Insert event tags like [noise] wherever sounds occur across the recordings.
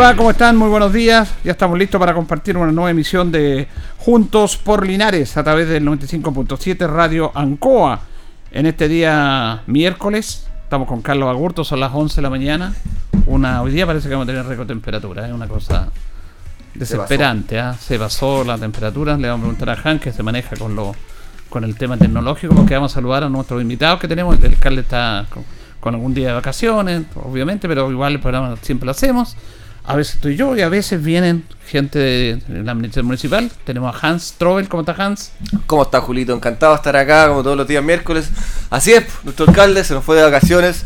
Va? ¿Cómo están? Muy buenos días. Ya estamos listos para compartir una nueva emisión de Juntos por Linares a través del 95.7 Radio Ancoa. En este día miércoles, estamos con Carlos Agurto, son las 11 de la mañana. Una, hoy día parece que vamos a tener récord de temperatura, es una cosa desesperante. ¿ah? Se basó la temperatura. Le vamos a preguntar a Han que se maneja con lo con el tema tecnológico, porque vamos a saludar a nuestros invitados que tenemos. El alcalde está con, con algún día de vacaciones, obviamente, pero igual el programa siempre lo hacemos. A veces estoy yo y a veces vienen gente de la administración municipal. Tenemos a Hans Trobel. ¿Cómo está Hans? ¿Cómo está Julito? Encantado de estar acá como todos los días miércoles. Así es, nuestro alcalde se nos fue de vacaciones.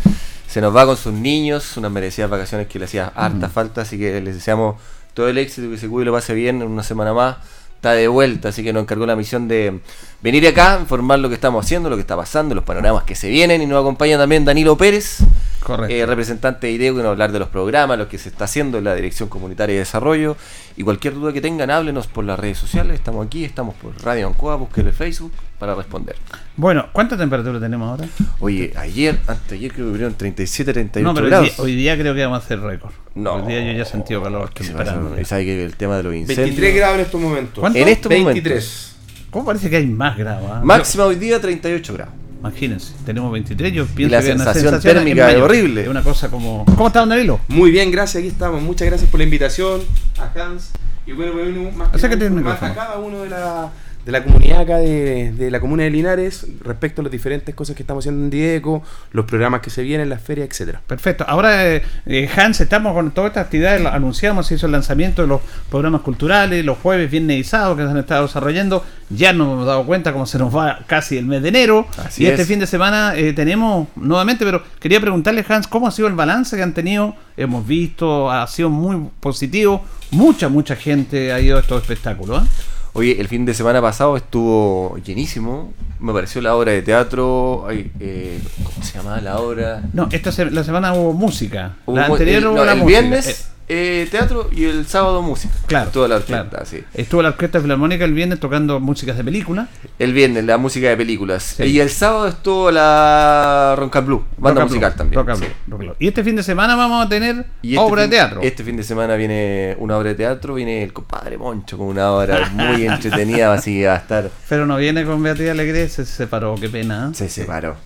Se nos va con sus niños, unas merecidas vacaciones que le hacía harta falta. Así que les deseamos todo el éxito, que se cuide y lo pase bien en una semana más. Está de vuelta, así que nos encargó la misión de venir acá, informar lo que estamos haciendo, lo que está pasando, los panoramas que se vienen. Y nos acompaña también Danilo Pérez, Correcto. eh, representante de IDEO, que nos va a hablar de los programas, lo que se está haciendo en la Dirección Comunitaria de Desarrollo. Y cualquier duda que tengan, háblenos por las redes sociales. Estamos aquí, estamos por Radio Ancoa, búsquenle Facebook para responder. Bueno, ¿cuánta temperatura tenemos ahora? Oye, ayer, anteayer creo que vinieron 37, 38 No, pero hoy grados. día, hoy día creo que vamos a hacer récord. No. Hoy día yo ya he sentido calor. ¿Qué se estoy pasa? esperando. Y sabe que el tema de los incendios. 23 grados en estos momentos. ¿Cuánto? En estos 23. ¿Cómo parece que hay más grados? ah? Máxima hoy día 38 grados. Imagínense, tenemos 23, yo pienso la que una sensación sensación térmica es horrible. Es una cosa como... ¿Cómo está, don Danilo? Muy bien, gracias, aquí estamos. Muchas gracias por la invitación a Hans. Y bueno, bueno más que a cada uno de la, de la comunidad acá de, de la comuna de Linares respecto a las diferentes cosas que estamos haciendo en Dieco, los programas que se vienen, las ferias, etcétera. Perfecto. Ahora, eh, eh, Hans, estamos con todas estas actividades, anunciamos, se hizo el lanzamiento de los programas culturales, los jueves viernes y sábado que se han estado desarrollando. Ya nos hemos dado cuenta cómo se nos va casi el mes de enero. Así y este es. fin de semana eh, tenemos nuevamente, pero quería preguntarle, Hans, ¿cómo ha sido el balance que han tenido? Hemos visto, ha sido muy positivo. Mucha, mucha gente ha ido a estos espectáculos. ¿ah? Oye, el fin de semana pasado estuvo llenísimo. Me pareció la obra de teatro. ay, eh, ¿Cómo se llamaba la obra? No, esta se- la semana hubo música. Hubo la anterior el, hubo no, la el música. viernes Eh, teatro y el sábado música. Claro. Toda la orquesta, claro. sí. Estuvo la Orquesta Filarmónica el viernes tocando músicas de película. El viernes la música de películas. Sí. Y el sábado estuvo la Roncal Blue, banda musical también. Rock and sí. Roll. Y este fin de semana vamos a tener Y este obra fin- de teatro. Este fin de semana viene una obra de teatro, viene el compadre Moncho con una obra muy [laughs] entretenida, así va a estar. Pero no viene con Beatriz Alegre, se separó, qué pena. ¿eh? Se separó.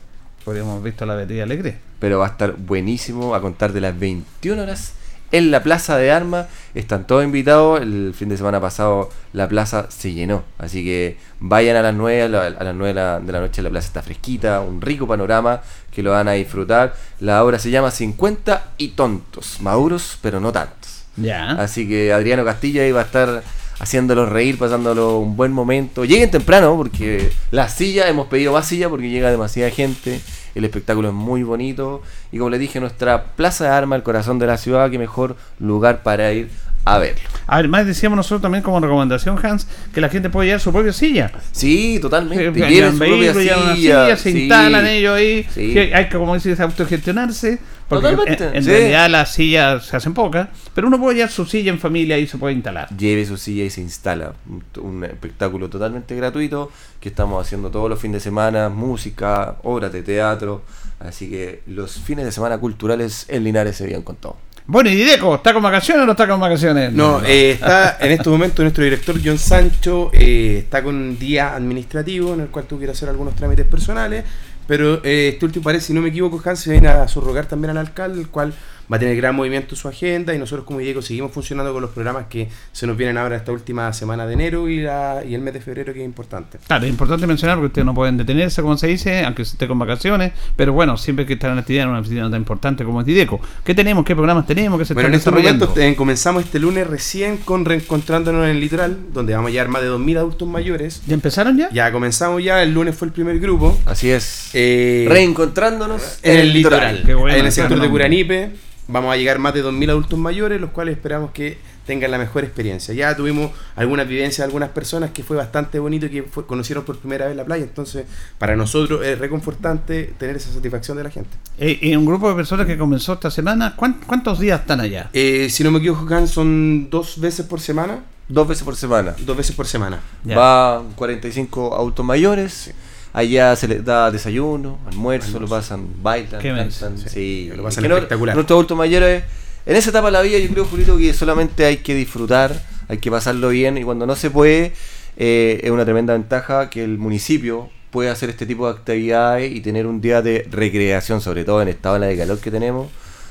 Podríamos haber visto a la Beatriz Alegre. Pero va a estar buenísimo a contar de las 21 horas en la Plaza de Armas. Están todos invitados. El fin de semana pasado la plaza se llenó. Así que vayan a las 9, a, la- a las 9 de la, noche la plaza está fresquita, un rico panorama que lo van a disfrutar. La obra se llama 50 y tontos, maduros pero no tantos. Ya. Así que Adriano Castilla ahí va a estar haciéndolos reír, pasándolo un buen momento. Lleguen temprano porque la silla, hemos pedido más silla porque llega demasiada gente. El espectáculo es muy bonito. Y como les dije, nuestra Plaza de Armas, el corazón de la ciudad, qué mejor lugar para ir a verlo. A ver, más decíamos nosotros también como recomendación, Hans, que la gente puede llevar su propia silla. Sí, totalmente. Que Lleven su propia llevan silla, silla, se sí. instalan ellos ahí. Sí. hay que, como dices, autogestionarse. Porque Totalmente, en, en sí. realidad las sillas se hacen pocas, pero uno puede llevar su silla en familia y se puede instalar. Lleve su silla y se instala. Un, espectáculo totalmente gratuito que estamos haciendo todos los fines de semana, música, obras de teatro. Así que los fines de semana culturales en Linares se vienen con todo. Bueno, y Dideco, ¿está con vacaciones o no está con vacaciones? No, eh, está en estos momentos nuestro director John Sancho eh, está con un día administrativo en el cual ir a hacer algunos trámites personales, pero eh, este último parece, si no me equivoco, Hans se viene a subrogar también al alcalde, el cual va a tener gran movimiento en su agenda y nosotros como Diego seguimos funcionando con los programas que se nos vienen ahora esta última semana de enero y, la, y el mes de febrero que es importante. Claro, es importante mencionar porque ustedes no pueden detenerse, como se dice, aunque se esté con vacaciones, pero bueno, siempre que estar en actividad en una oficina tan importante como es Dideco. ¿Qué tenemos? ¿Qué programas tenemos? ¿Qué se Bueno, en están estos momentos eh, comenzamos este lunes recién con Reencontrándonos en el Litoral, donde vamos a llevar más de 2.000 adultos mayores. ¿Ya empezaron ya? Ya comenzamos ya, el lunes fue el primer grupo. Así es. Eh, Reencontrándonos en el litoral, Qué bueno, en el sector de. Curanipe. Vamos a llegar más de 2.000 adultos mayores, los cuales esperamos que tengan la mejor experiencia. Ya tuvimos algunas vivencias de algunas personas que fue bastante bonito y que fue- conocieron por primera vez la playa. Entonces, para nosotros es reconfortante tener esa satisfacción de la gente. Eh, y un grupo de personas que comenzó esta semana, ¿cuán- ¿cuántos días están allá? Eh, si no me equivoco, son dos veces por semana. Dos veces por semana. Dos veces por semana. Ya. Va 45 autos mayores. Allá se les da desayuno, almuerzo, Almuerzo. lo pasan, bailan, cantan. sí. Sí, Lo pasan Es que no- espectacular. Nuestros adultos mayores, en esa etapa de la vida, yo creo, Julito, que solamente hay que disfrutar, hay que pasarlo bien y cuando no se puede, eh, es una tremenda ventaja que el municipio pueda hacer este tipo de actividades y tener un día de recreación, sobre todo en esta ola de calor que tenemos.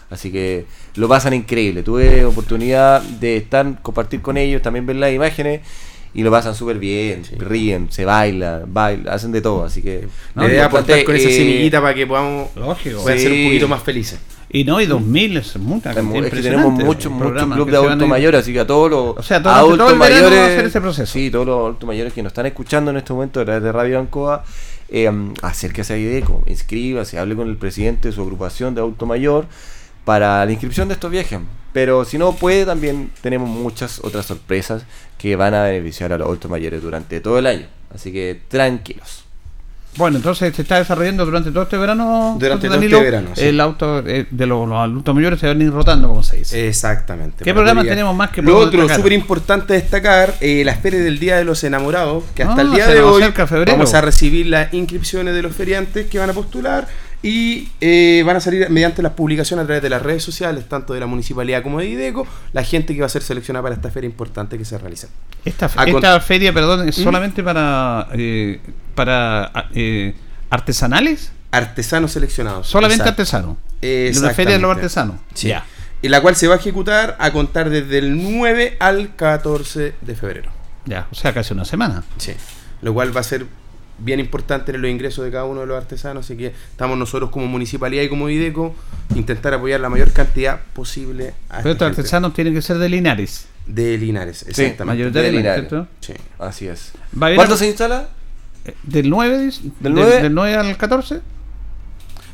Así que lo pasan increíble. Tuve oportunidad de estar, compartir con ellos, también ver las imágenes y lo pasan súper bien, ríen, se baila, baila, hacen de todo. Así que No, La idea aportar con esa eh, semillita para que podamos Lógico. puedan ser un Sí. poquito más felices. Y no, y 2000 es mucha Es es que tenemos muchos clubes que de adultos mayores, así que a todos los O sea, todo- adultos todo mayores, va a hacer ese proceso. sí, todos los adultos mayores que nos están escuchando en este momento a través de Radio Ancoa, eh, acérquese a IDECO, inscríbase, hable con el presidente de su agrupación de adulto mayor para la inscripción de estos viajes. Pero si no puede, también tenemos muchas otras sorpresas que van a beneficiar a los adultos mayores durante todo el año. Así que tranquilos. Bueno, entonces se está desarrollando durante todo este verano. Durante todo Danilo, este verano, sí. El auto eh, de los, los adultos mayores se van a ir rotando, como se dice. Exactamente. ¿Qué programas tenemos más que Lo otro, súper importante destacar, eh, la feria del Día de los Enamorados, que hasta Ah, el día de hoy vamos a recibir las inscripciones de los feriantes que van a postular y eh, van a salir mediante las publicaciones a través de las redes sociales, tanto de la municipalidad como de IDECO, la gente que va a ser seleccionada para esta feria importante que se realiza. Esta, A esta feria, perdón, es ¿Mm? solamente para eh, para eh, artesanales, Artesanos seleccionados. solamente artesanos. La feria de los artesanos. Sí. Ya. Y la cual se va a ejecutar a contar desde el 9 al 14 de febrero. Ya, o sea, casi una semana. Sí. Lo cual va a ser bien importante en los ingresos de cada uno de los artesanos, así que estamos nosotros como municipalidad y como IDECO intentar apoyar la mayor cantidad posible a Pero estos artesanos tienen que ser de Linares, de Linares, exactamente. mayoritariamente, Linares. ¿cierto? Sí. Así es. ¿Va a haber ¿Cuánto algo- se instala? eh, ¿Del 9? dice? ¿Del 9? ¿Del 9 al 14?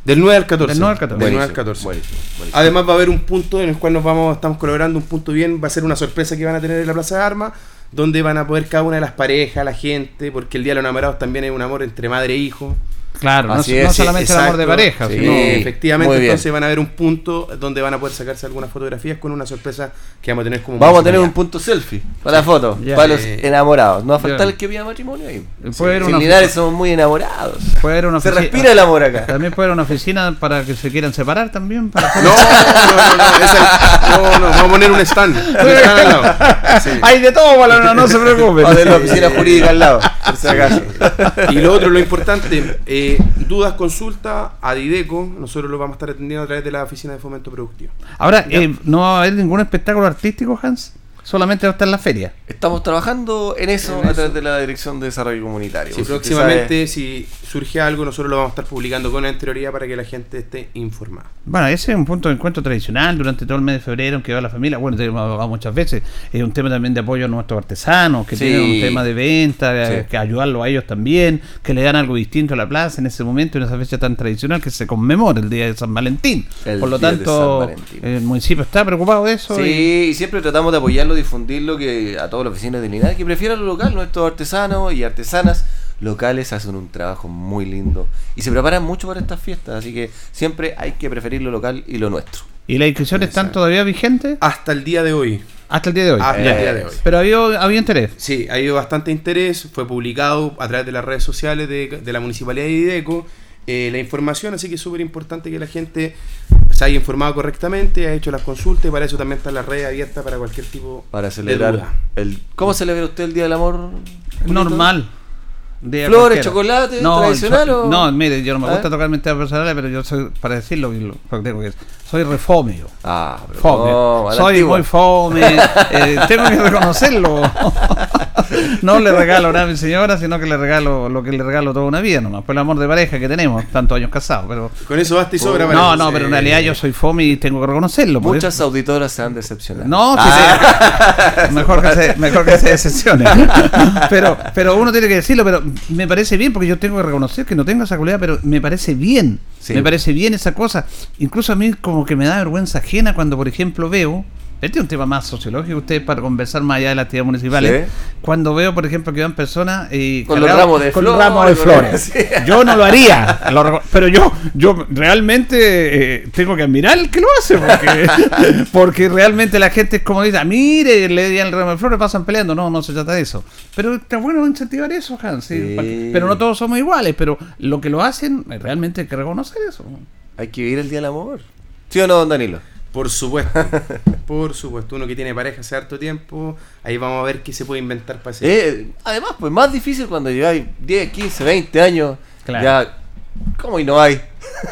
Del 9 al 14. Del 9 al 14. Del 9 al Buenísimo, 14. buenísimo, buenísimo. Además va a haber un punto en el cual nos vamos, estamos colaborando, un punto bien, va a ser una sorpresa que van a tener en la Plaza de Armas, donde van a poder cada una de las parejas, la gente, porque el Día de los Enamorados también es un amor entre madre e hijo. Claro, no, Así no es, solamente el amor de pareja, Sí. sino efectivamente, entonces van a ver un punto donde van a poder sacarse algunas fotografías con una sorpresa que vamos a tener como Vamos a tener un punto selfie para la foto, para los Eh, enamorados. No va a faltar el que pida matrimonio ahí. Puede haber Linares somos muy enamorados. puede haber una Se respira el amor acá. También puede haber una oficina para que se quieran separar también. Para No, no, no, no, esa- no, no, vamos a poner un stand. un stand al lado. Sí. [laughs] Hay de todo, Balona, no se preocupen. [laughs] O de la oficina jurídica al lado, por si acaso. Y lo otro, lo importante, eh, dudas, consulta a Dideco, nosotros lo vamos a estar atendiendo a través de la oficina de fomento productivo. Ahora, eh, ¿no va a haber ningún espectáculo artístico, Hans? Solamente va a estar en la feria. Estamos trabajando en eso En a eso. través de la Dirección de Desarrollo Comunitario. Usted próximamente, si surge algo, nosotros lo vamos a estar publicando con anterioridad para que la gente esté informada. Bueno, ese es un punto de encuentro tradicional durante todo el mes de febrero en que va la familia. Bueno, te hemos hablado muchas veces. Es un tema también de apoyo a nuestros artesanos, que Sí. tienen un tema de venta, Sí. que ayudarlos a ellos también, que le dan algo distinto a la plaza en ese momento, en esa fecha tan tradicional que se conmemora el día de San Valentín. El Por lo día de tanto, San Valentín. el municipio está preocupado de eso. y- Sí, y siempre tratamos de apoyarlo, difundirlo que a todos los vecinos de Linares que prefieran lo local. Nuestros artesanos y artesanas locales hacen un trabajo muy lindo y se preparan mucho para estas fiestas, así que siempre hay que preferir lo local y lo nuestro. ¿Y las inscripciones están todavía vigentes? Hasta el día de hoy. Hasta el día de hoy. Hasta el día de hoy. Pero había, había interés. Sí, ha habido bastante interés, fue publicado a través de las redes sociales de, de la Municipalidad de Ideco eh, la información, así que es súper importante que la gente se haya informado correctamente, ha hecho las consultas y para eso también está la red abierta para cualquier tipo Para de celebrar duda. el ¿Cómo celebra usted el Día del Amor? Normal. ¿Flores, cualquiera. chocolate, tradicional o- No, mire, yo no me ¿Ah? gusta tocar mis temas personales, pero yo soy, para decirlo, y lo- lo que tengo que decir, soy refome yo. Ah, pero Fome. no, Soy antigua. muy fome. [laughs] eh, tengo que reconocerlo. [laughs] no le regalo nada a mi señora, sino que le regalo lo que le regalo toda una vida nomás. Por el amor de pareja que tenemos, tantos años casados. Pero Con eso basta y sobra. no, parece. no, pero en realidad yo soy fome y tengo que reconocerlo. Muchas eso- auditoras se han decepcionado. No, sí, sí. [laughs] mejor que se, mejor que se decepcione. Pero, pero uno tiene que decirlo, pero me parece bien, porque yo tengo que reconocer que no tengo esa cualidad, pero me parece bien. Sí. Me parece bien esa cosa. Incluso a mí como que me da vergüenza ajena cuando, por ejemplo, veo. Este es un tema más sociológico, ustedes para conversar más allá de las actividades municipales. Sí. Cuando veo, por ejemplo, que van personas eh, Con los ramos de con flores, ramos de flores. [laughs] Yo no lo haría, lo pero yo, yo realmente eh, tengo que admirar el que lo hace, porque, [laughs] porque realmente la gente es como dice, "Ah, mire, le di el ramo de flores, pasan peleando. No, no se trata de eso. Pero está bueno incentivar eso, Hans. sí, Sí. pa- Pero no todos somos iguales, pero lo que lo hacen, eh, realmente hay que reconocer eso. Hay que vivir el Día del Amor. ¿Sí o no, don Danilo? Por supuesto. [laughs] Por supuesto. Uno que tiene pareja hace harto tiempo, ahí vamos a ver qué se puede inventar para ese. Eh, además, pues más difícil cuando lleváis 10, 15, 20 años. Claro. Ya, ¿cómo y no hay?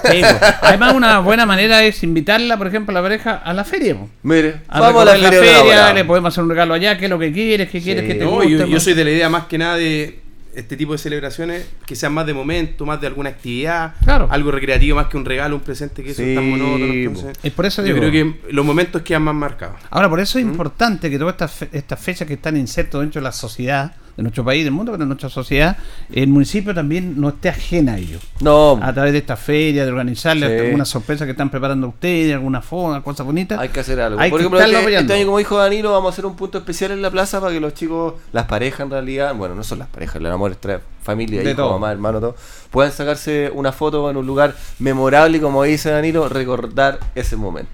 Sí. [laughs] Además, una buena manera es invitarla, por ejemplo, a la pareja a la feria. po. Mire, A vamos a la feria, de feria, le podemos hacer un regalo allá, qué es lo que quieres, qué quieres, qué te No, yo pues. soy de la idea más que nada de este tipo de celebraciones que sean más de momento, más de alguna actividad, Claro. algo recreativo más que un regalo, un presente que eso es tan Sí, monótono. entonces, Es por eso yo digo. creo que los momentos quedan más marcados. Ahora, por eso es ¿Mm? importante que todas estas, fe- estas fechas que están insertas dentro de la sociedad, de nuestro país, del mundo, pero de nuestra sociedad, el municipio también no esté ajena a ello. No, A través de esta feria, de organizarle Sí. alguna sorpresa que están preparando ustedes, alguna forma, cosas bonitas. hay que hacer algo. Hay Por que ejemplo, este, este año, como dijo Danilo, vamos a hacer un punto especial en la plaza para que los chicos, las parejas en realidad, bueno, no son las parejas, el amor es familia, De hijo, todo. mamá, hermano, todo, puedan sacarse una foto en un lugar memorable y, como dice Danilo, recordar ese momento.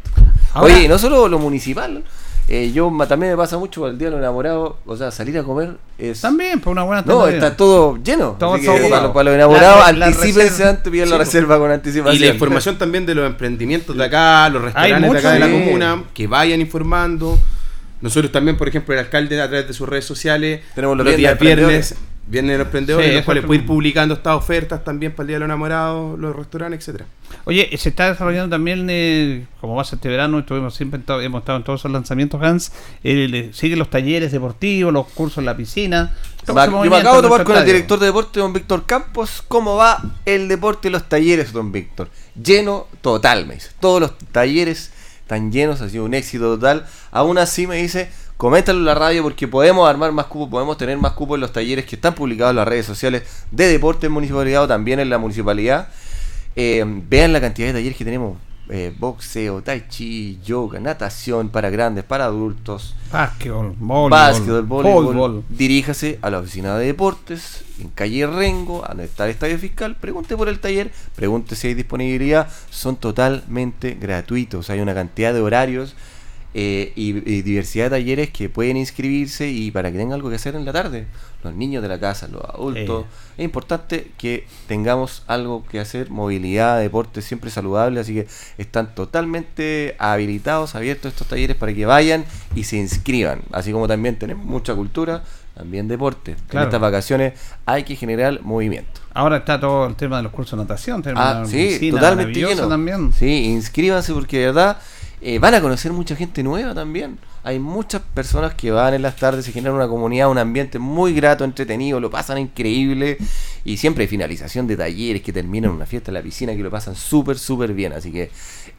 Ahora- Oye, no solo lo municipal, eh, yo también me pasa mucho el día de los enamorados, o sea, salir a comer es... También, por una buena No, alternativa. está todo lleno. Todo así que para, los, para los enamorados, La- la anticípense reserva. antes, pidan la Sí, reserva con anticipación. Y la información también de los emprendimientos de acá, los restaurantes de acá de la comuna, que vayan informando. Nosotros también, por ejemplo, el alcalde a través de sus redes sociales, Tenemos los los días viernes de los emprendedores, Sí, en los cuales es puede ir publicando estas ofertas también para el Día de los Enamorados, los restaurantes, etcétera. Oye, se está desarrollando también, eh, como va a ser este verano, estuvimos siempre en to- hemos estado en todos esos lanzamientos, Hans. eh, siguen los talleres deportivos, los cursos en la piscina. yo me acabo de nuestro con el director de deporte, don Víctor Campos. ¿Cómo va el deporte y los talleres, don Víctor? Lleno total, me dice. Todos los talleres están llenos, ha sido un éxito total. Aún así, me dice, coméntalo en la radio porque podemos armar más cupos, podemos tener más cupos en los talleres que están publicados en las redes sociales de deporte en municipalidad o también en la municipalidad. Eh, vean la cantidad de talleres que tenemos. eh, boxeo, tai chi, yoga, natación para grandes, para adultos. Básquetbol, voleibol, Básquetbol, voleibol. Diríjase a la oficina de deportes en calle Rengo, a donde está el estadio fiscal. Pregunte por el taller, pregunte si hay disponibilidad. Son totalmente gratuitos. Hay una cantidad de horarios eh, y, y diversidad de talleres que pueden inscribirse y para que tengan algo que hacer en la tarde. Los niños de la casa, los adultos. Es importante que tengamos algo que hacer. Movilidad, deporte, siempre saludable. Así que están totalmente habilitados, abiertos estos talleres para que vayan y se inscriban. Así como también tenemos mucha cultura, también deporte. Claro. En estas vacaciones hay que generar movimiento. Ahora está todo el tema de los cursos de natación. tenemos Ah, sí, totalmente lleno. también. Sí, inscríbanse porque de verdad eh, van a conocer mucha gente nueva también. Hay muchas personas que van en las tardes, se generan una comunidad, un ambiente muy grato, entretenido, lo pasan increíble y siempre hay finalización de talleres que terminan una fiesta en la piscina que lo pasan súper, súper bien. Así que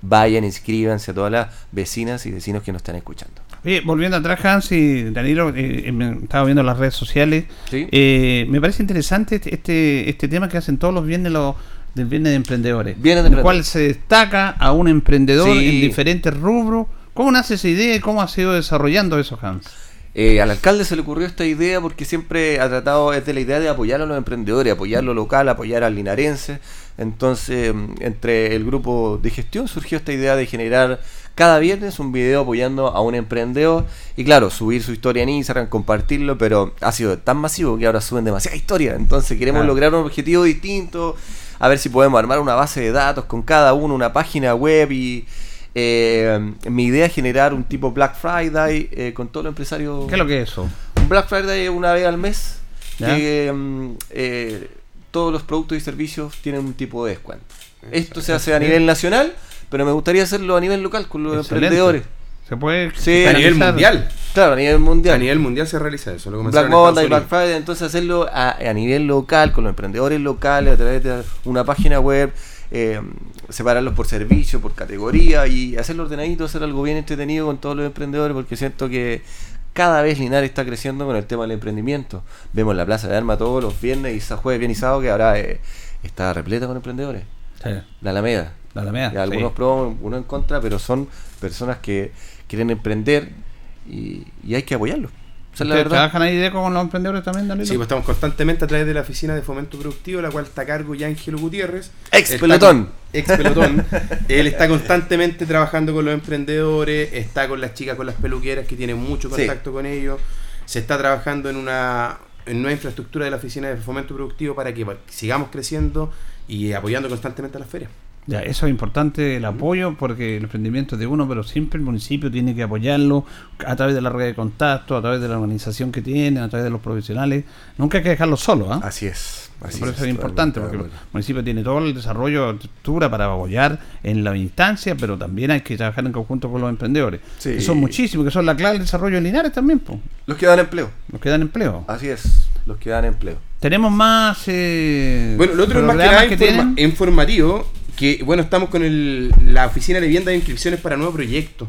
vayan, inscríbanse a todas las vecinas y vecinos que nos están escuchando. Oye, volviendo atrás, Hans y Danilo, eh, eh, estaba viendo las redes sociales. Sí. Eh, me parece interesante este, este, este tema que hacen todos los viernes los del viernes de emprendedores. Viernes de en el cual se destaca a un emprendedor Sí. en diferentes rubros. ¿Cómo nace esa idea y cómo ha sido desarrollando eso, Hans? Eh, al alcalde se le ocurrió esta idea porque siempre ha tratado es de la idea de apoyar a los emprendedores, apoyar lo local, apoyar al linarense. Entonces, entre el grupo de gestión surgió esta idea de generar cada viernes un video apoyando a un emprendedor y claro, subir su historia en Instagram, compartirlo, pero ha sido tan masivo que ahora suben demasiada historia. Entonces queremos lograr un objetivo distinto, a ver si podemos armar una base de datos con cada uno, una página web y eh, mi idea es generar un tipo Black Friday eh, con todos los empresarios. ¿Qué es lo que es eso? Un Black Friday una vez al mes ¿Ya? que mm, eh, todos los productos y servicios tienen un tipo de descuento. Esto se hace a nivel nacional, pero me gustaría hacerlo a nivel local con los Excelente. emprendedores. Se puede Sí, a nivel mundial. Claro, a nivel mundial. A nivel mundial se realiza eso. Lo Black Monday, Black Friday, entonces hacerlo a, a nivel local, con los emprendedores locales, a través de una página web, eh, separarlos por servicio, por categoría y hacerlo ordenadito, hacer algo bien entretenido con todos los emprendedores, porque siento que cada vez Linares está creciendo con el tema del emprendimiento. Vemos la Plaza de Armas todos los viernes y jueves, viernes y sábado, que ahora eh, está repleta con emprendedores. Sí, La Alameda. la Alameda, Y algunos sí. pro, algunos en contra, pero son personas que quieren emprender y, y hay que apoyarlos. Esa es la ¿Ustedes verdad. trabajan ahí de con los emprendedores también, Danilo? Sí, pues estamos constantemente a través de la oficina de fomento productivo, la cual está a cargo ya Ángelo Gutiérrez. Ex pelotón. Ex pelotón. [laughs] Él está constantemente trabajando con los emprendedores, está con las chicas, con las peluqueras, que tiene mucho Sí. contacto con ellos. Se está trabajando en una, en una infraestructura de la oficina de fomento productivo para que sigamos creciendo y apoyando constantemente a las ferias. Ya, eso es importante, el apoyo, porque el emprendimiento es de uno, pero siempre el municipio tiene que apoyarlo a través de la red de contacto, a través de la organización que tiene, a través de los profesionales. Nunca hay que dejarlo solo, ¿ah? Así es. así Por eso es importante, porque el municipio tiene todo el desarrollo, estructura para apoyar en la instancia, pero también hay que trabajar en conjunto con los emprendedores. Sí. Que son muchísimos, que son la clave del desarrollo de Linares también, pues, Los que dan empleo. los que dan empleo. Así es. Los que dan empleo. Tenemos más. Eh, Bueno, lo otro es más que informa- informativo, que bueno, estamos con el, la oficina de vivienda de inscripciones para nuevos proyectos.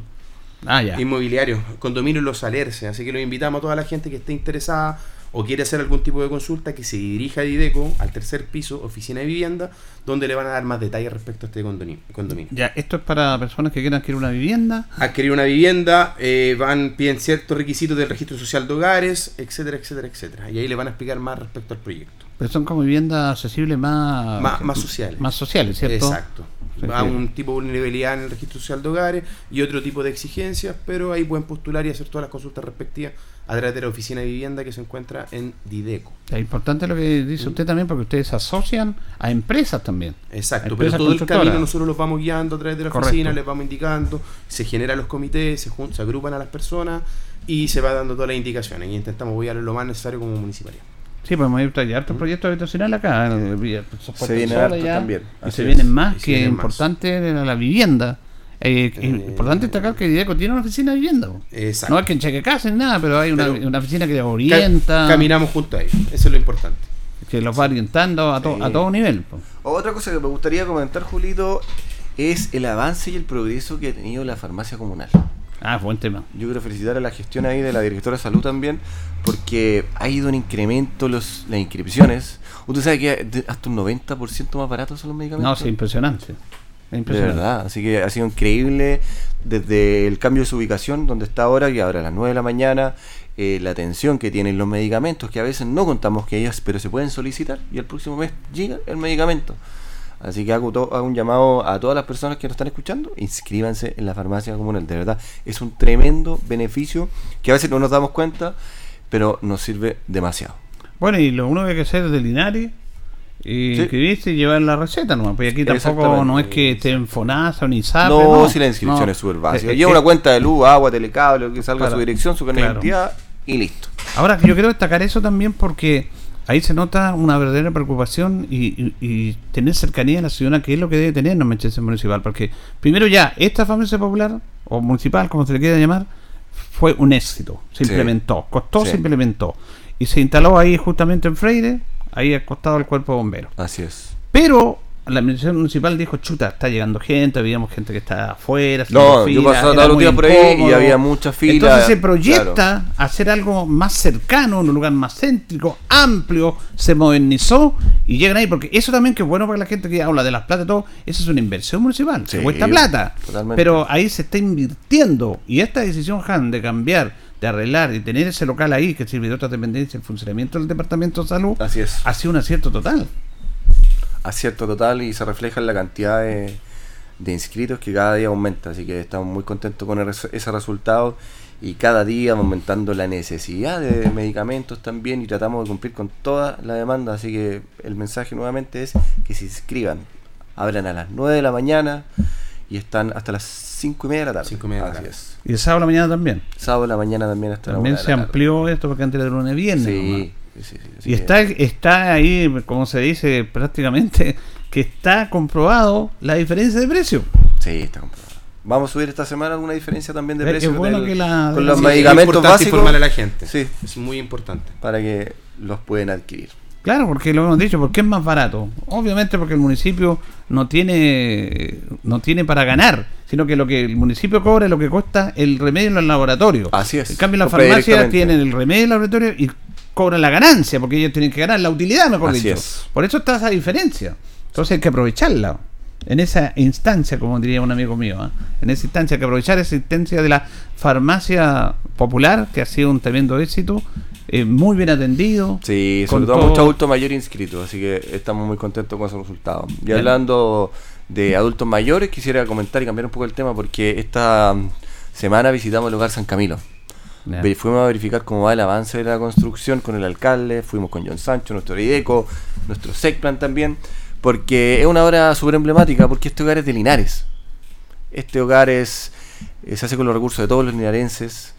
Ah, ya. inmobiliarios, condominios Los Alerce. Así que los invitamos a toda la gente que esté interesada o quiere hacer algún tipo de consulta que se dirija a Dideco al tercer piso, oficina de vivienda, donde le van a dar más detalles respecto a este condominio. condominio. Ya, esto es para personas que quieran adquirir una vivienda. Adquirir una vivienda, eh, van, piden ciertos requisitos del registro social de hogares, etcétera, etcétera, etcétera. Y ahí le van a explicar más respecto al proyecto. Pero son como viviendas accesibles más, Más, más sociales. más sociales, ¿cierto? Exacto. Sí, sí. un tipo de vulnerabilidad en el registro social de hogares y otro tipo de exigencias, pero ahí pueden postular y hacer todas las consultas respectivas a través de la oficina de vivienda que se encuentra en Dideco. Es importante lo que dice usted también porque ustedes asocian a empresas también. Exacto, Empresas pero todo el camino nosotros los vamos guiando a través de la Correcto. oficina, les vamos indicando, se generan los comités, se, se agrupan a las personas y se va dando todas las indicaciones y intentamos guiar lo más necesario como municipalidad. Sí, pues hemos hay hartos proyectos habitacionales acá. eh, vía- Puerto Se viene Sol harto allá, también, Y se es. vienen más, que vienen más. importante la, la vivienda. Eh, Eh, importante destacar que Dideco tiene una oficina de vivienda. Exacto. No es que en Chequecase ni nada, pero hay una, Pero- una oficina que orienta, caminamos junto a ellos, eso es lo importante. que los va orientando a, to- Sí. a todo nivel. po. Otra cosa que me gustaría comentar, Julito, es el avance y el progreso que ha tenido la farmacia comunal. Ah, buen tema. Yo quiero felicitar a la gestión ahí de la directora de salud también, porque ha ido en incremento los, las inscripciones. Usted sabe que hasta un 90% más baratos son los No, medicamentos. sí, impresionante. Es de impresionante. verdad, así que ha sido increíble desde el cambio de su ubicación, donde está ahora, que ahora a las 9 de la mañana, eh, la atención que tienen los medicamentos, que a veces no contamos que ellas, pero se pueden solicitar y el próximo mes llega el medicamento. Así que hago, to- hago un llamado a todas las personas que nos están escuchando, inscríbanse en la farmacia comunal, de verdad, es un tremendo beneficio que a veces no nos damos cuenta, pero nos sirve demasiado. Bueno, y lo uno que hay que hacer es de Linares y Sí. inscribirse y llevar la receta nomás. Porque aquí tampoco no es que esté en FONASA o ni SAPE. no, si la inscripción no. es súper básica. Eh, eh, Lleva eh, una cuenta de luz, agua, telecable, que salga Claro. su dirección, su de Claro. identidad y listo. Ahora, yo quiero destacar eso también porque ahí se nota una verdadera preocupación y, y- y tener cercanía a la ciudadana, que es lo que debe tener una Menchese municipal. Porque primero ya, esta farmacia popular, o municipal, como se le quiera llamar, fue un éxito. Se Sí. implementó, costó, Sí. se implementó. Y se instaló ahí justamente en Freire, ahí al costado del cuerpo de bomberos. Así es. Pero la administración municipal dijo, chuta, está llegando gente, veíamos gente que está afuera. No, yo pasaba todos los días por ahí y incómodo". había mucha fila. Entonces se proyecta hacer algo más cercano, en un lugar más céntrico, amplio, se modernizó y llegan ahí, porque eso también que es bueno para la gente que habla de las plata y todo, eso es una inversión municipal, se cuesta plata. totalmente. Pero ahí se está invirtiendo y esta decisión, Han, de cambiar de arreglar y tener ese local ahí que sirve de otra dependencia, el funcionamiento del Departamento de Salud, Así es. ha sido un acierto total. Acierto total y se refleja en la cantidad de, de inscritos que cada día aumenta. Así que estamos muy contentos con el ese resultado y cada día aumentando la necesidad de medicamentos también y tratamos de cumplir con toda la demanda. Así que el mensaje nuevamente es que se inscriban. Abran a las 9 de la mañana y están hasta las 5 y media de la tarde. Cinco y media de la Así tarde. es. Y el sábado a la mañana también. Sábado de la mañana también hasta También la se de amplió esto porque antes era de lunes viernes. Sí, sí, sí, Y está, está ahí, como se dice prácticamente, que está comprobado la diferencia de precio. Sí, está comprobado. Vamos a subir esta semana alguna diferencia también de Es precio bueno que la- con los Sí, medicamentos básicos informar a la gente. Sí. Es muy importante. para que los pueden adquirir. Claro, porque lo hemos dicho, porque es más barato. Obviamente porque el municipio no tiene no tiene para ganar, sino que lo que el municipio cobra es lo que cuesta el remedio en los laboratorios. Así es. En cambio, la Compra farmacia directamente. tienen el remedio en el laboratorio y cobran la ganancia, porque ellos tienen que ganar la utilidad, mejor Así dicho. es. Por eso está esa diferencia. Entonces hay que aprovecharla. En esa instancia, como diría un amigo mío, ¿ah? en esa instancia hay que aprovechar esa instancia de la farmacia popular, que ha sido un tremendo éxito, eh, muy bien atendido. Sí, sobre todo, todo- mucho adulto mayor inscrito, así que estamos muy contentos con esos resultados. Y Bien. hablando de adultos mayores, quisiera comentar y cambiar un poco el tema porque esta mm, semana visitamos el lugar San Camilo. Ve- Fuimos a verificar cómo va el avance de la construcción con el alcalde, fuimos con John Sancho, nuestro IDECO, nuestro SECPLAN también, porque es una obra súper emblemática, porque este hogar es de Linares. Este hogar es, eh, se hace con los recursos de todos los linarenses.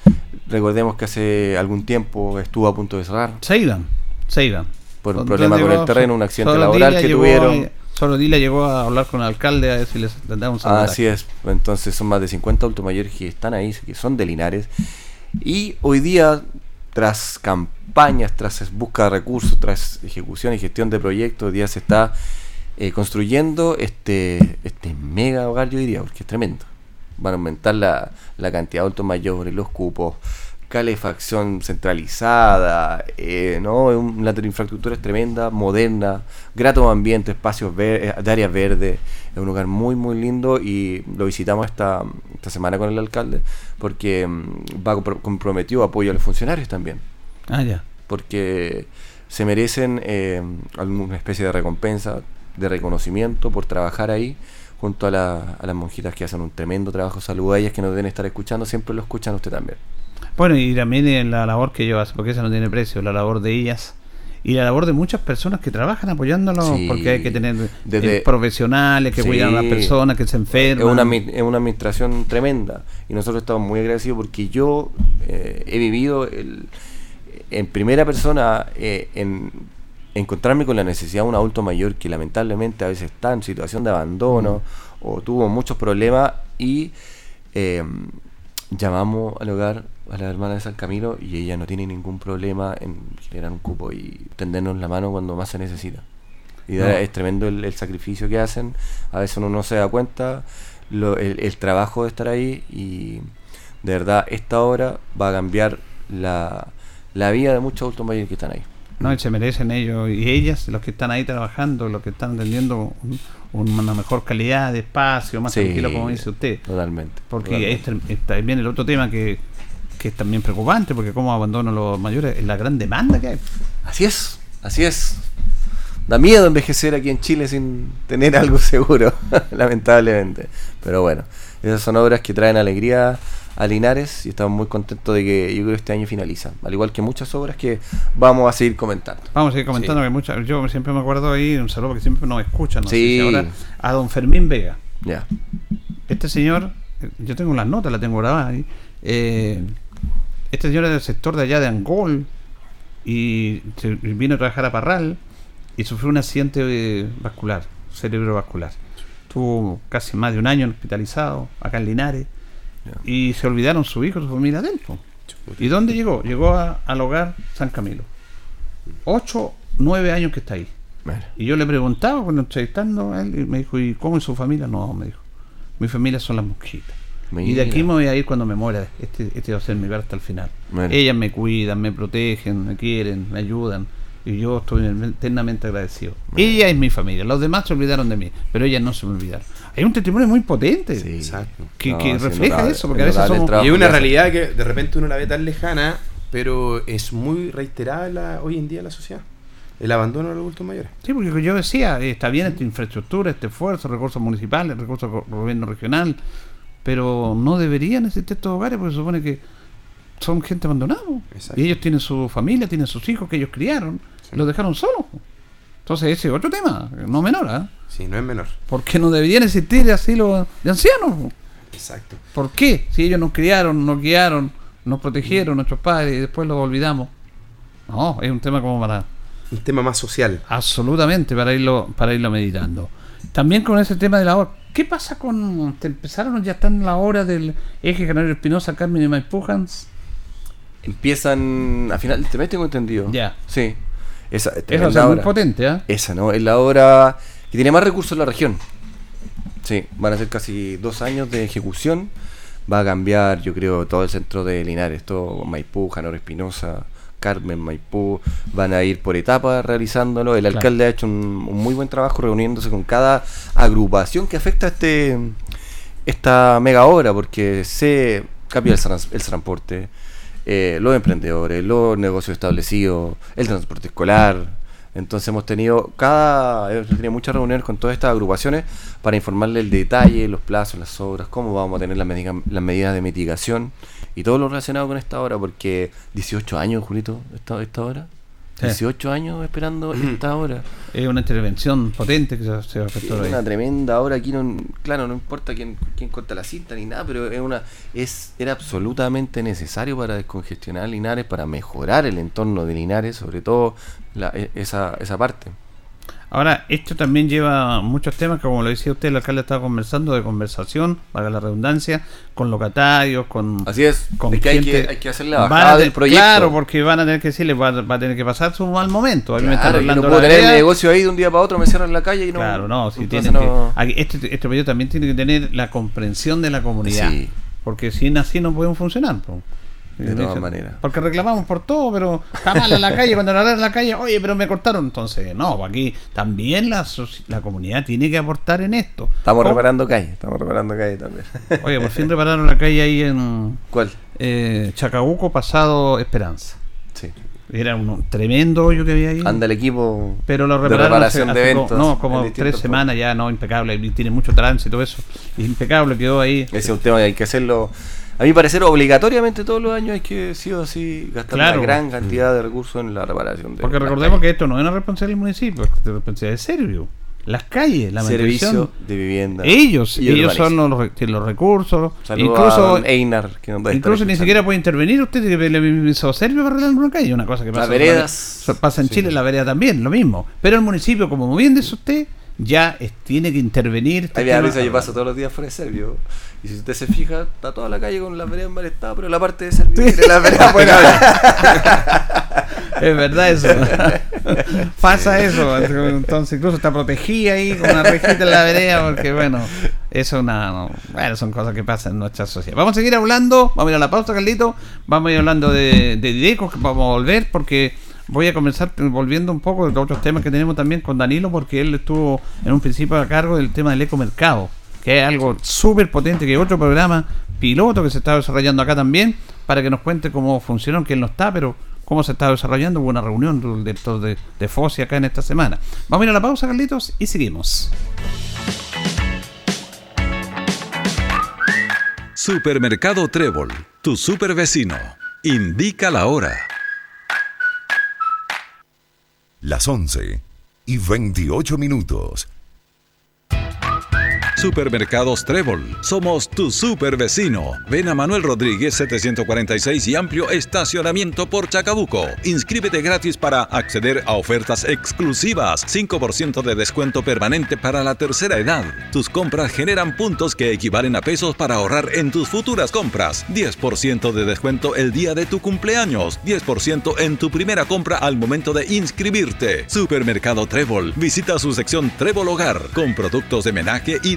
Recordemos que hace algún tiempo estuvo a punto de cerrar Se iban, se iban. por un problema con el terreno, un accidente laboral que tuvieron. a- solo Dila llegó a hablar con el alcalde a ver si les, les da un salvataje. Así es, entonces son más de 50 adultos mayores que están ahí, que son de Linares. Y hoy día, tras campañas, tras búsqueda de recursos, tras ejecución y gestión de proyectos, hoy día se está eh, construyendo este, este mega hogar, yo diría, porque es tremendo. Van a aumentar la, la cantidad de adultos mayores, los cupos, calefacción centralizada, eh, ¿no? La infraestructura es tremenda, moderna, grato ambiente, espacios eh, de áreas verdes, es un lugar muy muy lindo y lo visitamos esta, esta semana con el alcalde porque mm, va compro- comprometido apoyo a los funcionarios también, Ah, ya. porque se merecen eh, alguna especie de recompensa, de reconocimiento por trabajar ahí junto a, la- a las monjitas que hacen un tremendo trabajo. Saludos a ellas que nos deben estar escuchando, siempre lo escuchan usted también. Bueno, y también en la labor que ellos hacen, porque esa no tiene precio, la labor de ellas y la labor de muchas personas que trabajan apoyándolos, Sí. porque hay que tener eh, profesionales que Sí. cuidan a las personas que se Es enferman. una, admi- es una administración tremenda y nosotros estamos muy agradecidos porque yo eh, he vivido el- en primera persona eh, en encontrarme con la necesidad de un adulto mayor que lamentablemente a veces está en situación de abandono o tuvo muchos problemas y llamamos al hogar a la hermana de San Camilo y ella no tiene ningún problema en generar un cupo y tendernos la mano cuando más se necesita. Y No. es tremendo el, el sacrificio que hacen. A veces uno no se da cuenta lo- el, el trabajo de estar ahí y de verdad esta obra va a cambiar la, la vida de muchos adultos mayores que están ahí. No, y se merecen ellos y ellas, los que están ahí trabajando, los que están atendiendo un- una mejor calidad de espacio, más Sí, tranquilo, como dice usted. Totalmente. Porque totalmente. este- el otro tema que, que es también preocupante, porque cómo abandonan los mayores, es la gran demanda que hay. Así es, así es. Da miedo envejecer aquí en Chile sin tener algo [laughs] seguro, [laughs] lamentablemente. Pero bueno, esas son obras que traen alegría a Linares y estamos muy contentos de que yo creo que este año finaliza. Al igual que muchas obras que vamos a seguir comentando. Vamos a seguir comentando que muchas, yo siempre me acuerdo ahí, un saludo porque siempre nos escuchan, no sé Sí. si ahora, a don Fermín Vega. Ya. Este señor, yo tengo las notas, la tengo grabada ahí. eh, este señor es del sector de allá de Angol y se- vino a trabajar a Parral y sufrió un accidente eh, vascular, cerebrovascular. Estuvo casi más de un año hospitalizado acá en Linares y se olvidaron su hijo, su familia po. ¿Y dónde llegó? Llegó a- al hogar San Camilo. Ocho, nueve años que está ahí. Bueno, Y yo le preguntaba cuando entrevistando a él, y me dijo, ¿y cómo es su familia? No, me dijo, mi familia son las mosquitas. Y de aquí me voy a ir cuando me muera. Este, este va a ser mi hogar hasta el final. Bueno. Ellas me cuidan, me protegen, me quieren, me ayudan. Y yo estoy eternamente agradecido. Ella es mi familia. Los demás se olvidaron de mí, pero ellas no se me olvidaron. hay un testimonio muy potente Sí. Exacto. que, No, que sí, refleja notable, eso, porque a veces somos... Y es una realidad que de repente uno la ve tan lejana, pero es muy reiterada la- hoy en día en la sociedad. El abandono de los adultos mayores. Sí, porque yo decía, eh, está bien esta infraestructura, este esfuerzo, recursos municipales, recursos go- gobierno regional, pero no deberían existir estos hogares porque se supone que son gente abandonada. Exacto. Y ellos tienen su familia, tienen sus hijos que ellos criaron, Sí. los dejaron solos. Entonces ese es otro tema, no menor, ¿ah? Sí, no es menor. ¿Por qué no deberían existir asilos de ancianos? Exacto. ¿Por qué? Si ellos nos criaron, nos guiaron, nos protegieron, nuestros padres, y después los olvidamos. No, es un tema como para... Un tema más social. Absolutamente, para irlo, para irlo meditando. También con ese tema de la hora. ¿Qué pasa con. ¿Te empezaron ya están en la hora del eje Canario Espinosa, Carmen y Maipú, Hans? Empiezan a final de este mes, tengo entendido. Ya. Sí. Esa, tremenda es muy obra. potente, ¿ah? Esa, ¿no? Es la obra que tiene más recursos en la región. Sí, van a ser casi dos años de ejecución. Va a cambiar, yo creo, todo el centro de Linares, todo Maipú, Janor Espinosa, Carmen, Maipú. Van a ir por etapas realizándolo. El Claro. alcalde ha hecho un, un muy buen trabajo reuniéndose con cada agrupación que afecta a este esta mega obra, porque se cambia el, trans- el transporte, eh, los emprendedores, los negocios establecidos, el transporte escolar. Entonces hemos tenido cada hemos tenido muchas reuniones con todas estas agrupaciones para informarle el detalle, los plazos, las obras, cómo vamos a tener las medidas de mitigación y todo lo relacionado con esta obra, porque 18 años, Julito, esta, esta. Sí. 18 años esperando esta obra. Es una intervención potente que se, se efectuó ahí. una tremenda obra aquí no claro no importa quién, quién corta la cinta ni nada pero es una es era absolutamente necesario para descongestionar Linares para mejorar el entorno de Linares sobre todo la- e- esa, esa parte Ahora, esto también lleva muchos temas, que como lo decía usted, el alcalde estaba conversando de conversación, para la redundancia, con locatarios, con... así es, con es que hay, que hay que hacer la bajada del proyecto Claro, porque van a tener que decirle, va, va a tener que pasar su mal momento. Me están Claro, yo no puedo tener el negocio ahí de un día para otro me cierran la calle y no Claro, no, si tiene no- que, este, este proyecto también tiene que tener la comprensión de la comunidad. Sí. Porque sin así no podemos funcionar. De todas maneras. Porque reclamamos por todo, pero está mal en la calle. Cuando la en la calle, oye, pero me cortaron. Entonces, no, pues aquí también la, la comunidad tiene que aportar en esto. estamos O- reparando calle estamos reparando calle también [laughs] Oye, por fin repararon la calle ahí en ¿cuál? eh, Chacabuco, pasado Esperanza. sí Era un tremendo hoyo que había ahí. anda el equipo Pero lo de repararon reparación hace- de hace eventos como, no, como tres semanas ya, no, impecable. Tiene mucho tránsito, eso. Impecable quedó ahí. Ese es un tema que hay que hacerlo. A mi parecer, obligatoriamente todos los años hay que, sí o sí, gastar Claro. una gran cantidad de recursos en la reparación de Porque las recordemos calles. que esto no es una responsabilidad del municipio, es una responsabilidad de Servio. Las calles, la Servicio de vivienda. Ellos, ellos son los, los recursos. Saludos a incluso Einar, que nos incluso ni siquiera puede intervenir usted que le hizo Servio para arreglar una calle. Una cosa que Las pasa, veredas. otra vez. pasa en Sí. Chile, la vereda también, lo mismo. Pero el municipio, como bien dice usted, ya es- tiene que intervenir. este da tema. risa, yo paso todos los días fuera de Servio. Y si usted se fija, está toda la calle con las veredas en mal estado, pero la parte de Servio tiene las veredas [laughs] buenas. Es verdad eso. [laughs] Pasa eso. Entonces incluso está protegida ahí con una rejita en la vereda porque bueno, eso es una... no, bueno, son cosas que pasan en nuestra sociedad. Vamos a seguir hablando. Vamos a ir a la pausa, Carlito. Vamos a ir hablando de, de que vamos a volver porque voy a comenzar volviendo un poco de los otros temas que tenemos también con Danilo porque él estuvo en un principio a cargo del tema del ecomercado, que es algo súper potente, que es otro programa piloto que se está desarrollando acá también, para que nos cuente cómo funcionó, que él no está, pero cómo se está desarrollando. Hubo una reunión del director de, de FOSI acá en esta semana. Vamos a ir a la pausa, Carlitos, y seguimos. Supermercado Trébol, tu super vecino. Indica la hora. Las 11 y 28 minutos. Supermercados Trébol, somos tu super vecino. Ven a Manuel Rodríguez 746 y amplio estacionamiento por Chacabuco. Inscríbete gratis para acceder a ofertas exclusivas. 5% de descuento permanente para la tercera edad. Tus compras generan puntos que equivalen a pesos para ahorrar en tus futuras compras. 10% de descuento el día de tu cumpleaños. 10% en tu primera compra al momento de inscribirte. Supermercado Trébol. Visita su sección Trébol Hogar con productos de menaje y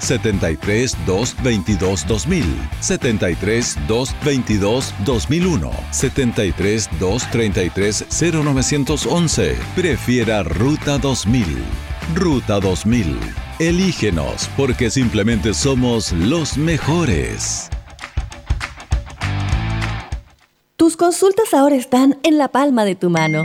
73 222 2000, 73 222 2001, 73 233 0911. Prefiera Ruta 2000. Ruta 2000. Elígenos porque simplemente somos los mejores. Tus consultas ahora están en la palma de tu mano.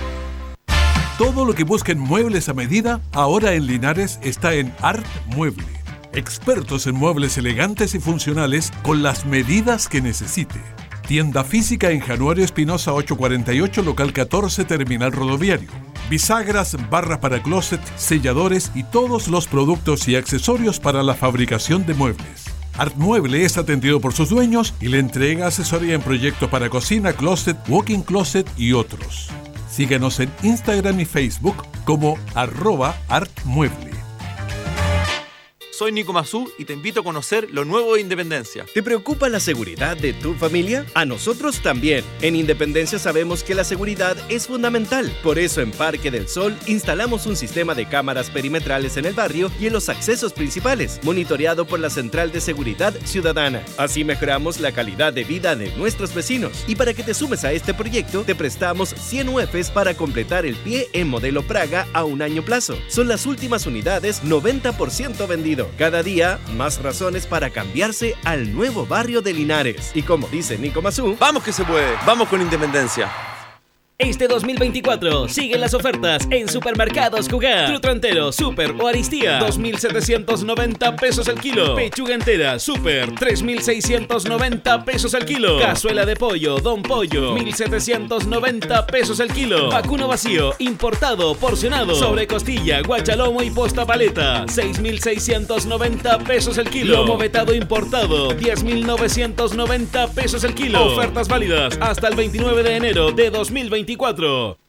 Todo lo que busquen muebles a medida, ahora en Linares está en Art Mueble. Expertos en muebles elegantes y funcionales con las medidas que necesite. Tienda física en Januario Espinosa 848, local 14, terminal rodoviario. Bisagras, barras para closet, selladores y todos los productos y accesorios para la fabricación de muebles. Art Mueble es atendido por sus dueños y le entrega asesoría en proyectos para cocina, closet, walking closet y otros. Síguenos en Instagram y Facebook como arroba artmueble. Soy Nico Mazú y te invito a conocer lo nuevo de Independencia. ¿Te preocupa la seguridad de tu familia? A nosotros también. En Independencia sabemos que la seguridad es fundamental. Por eso en Parque del Sol instalamos un sistema de cámaras perimetrales en el barrio y en los accesos principales, monitoreado por la Central de Seguridad Ciudadana. Así mejoramos la calidad de vida de nuestros vecinos. Y para que te sumes a este proyecto, te prestamos 100 UFs para completar el pie en modelo Praga a un año plazo. Son las últimas unidades 90% vendido. Cada día, más razones para cambiarse al nuevo barrio de Linares. Y como dice Nico Mazú, ¡Vamos que se puede! ¡Vamos con Independencia! Este 2024 siguen las ofertas en Supermercados Jugar. Fruto entero, Super o Aristía, 2.790 pesos al kilo. Pechuga entera, Super, 3.690 pesos al kilo. Cazuela de pollo, Don Pollo, 1.790 pesos al kilo. Vacuno vacío, importado, porcionado. Sobre costilla, guachalomo y posta paleta, 6.690 pesos el kilo. Lomo vetado importado, 10.990 pesos el kilo. Ofertas válidas hasta el 29 de enero de 2024. 24.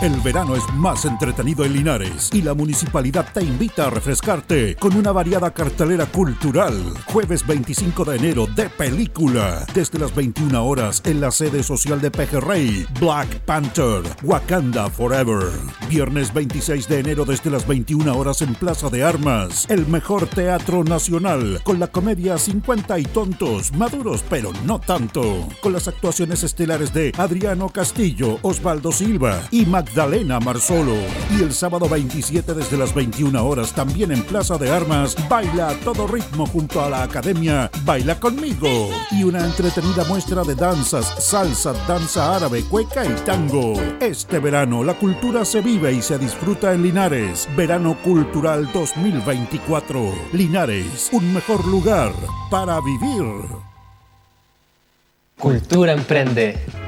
El verano es más entretenido en Linares y la municipalidad te invita a refrescarte con una variada cartelera cultural. Jueves 25 de enero de película, desde las 21 horas en la sede social de Pejerrey, Black Panther, Wakanda Forever. Viernes 26 de enero desde las 21 horas en Plaza de Armas, el mejor teatro nacional con la comedia 50 y tontos, maduros pero no tanto, con las actuaciones estelares de Adriano Castillo, Osvaldo Silva y Magdalena Marzolo. Y el sábado 27 desde las 21 horas también en Plaza de Armas, baila a todo ritmo junto a la Academia Baila conmigo. Y una entretenida muestra de danzas, salsa, danza árabe, cueca y tango. Este verano la cultura se vive y se disfruta en Linares. Verano Cultural 2024. Linares, un mejor lugar para vivir. Cultura Emprende.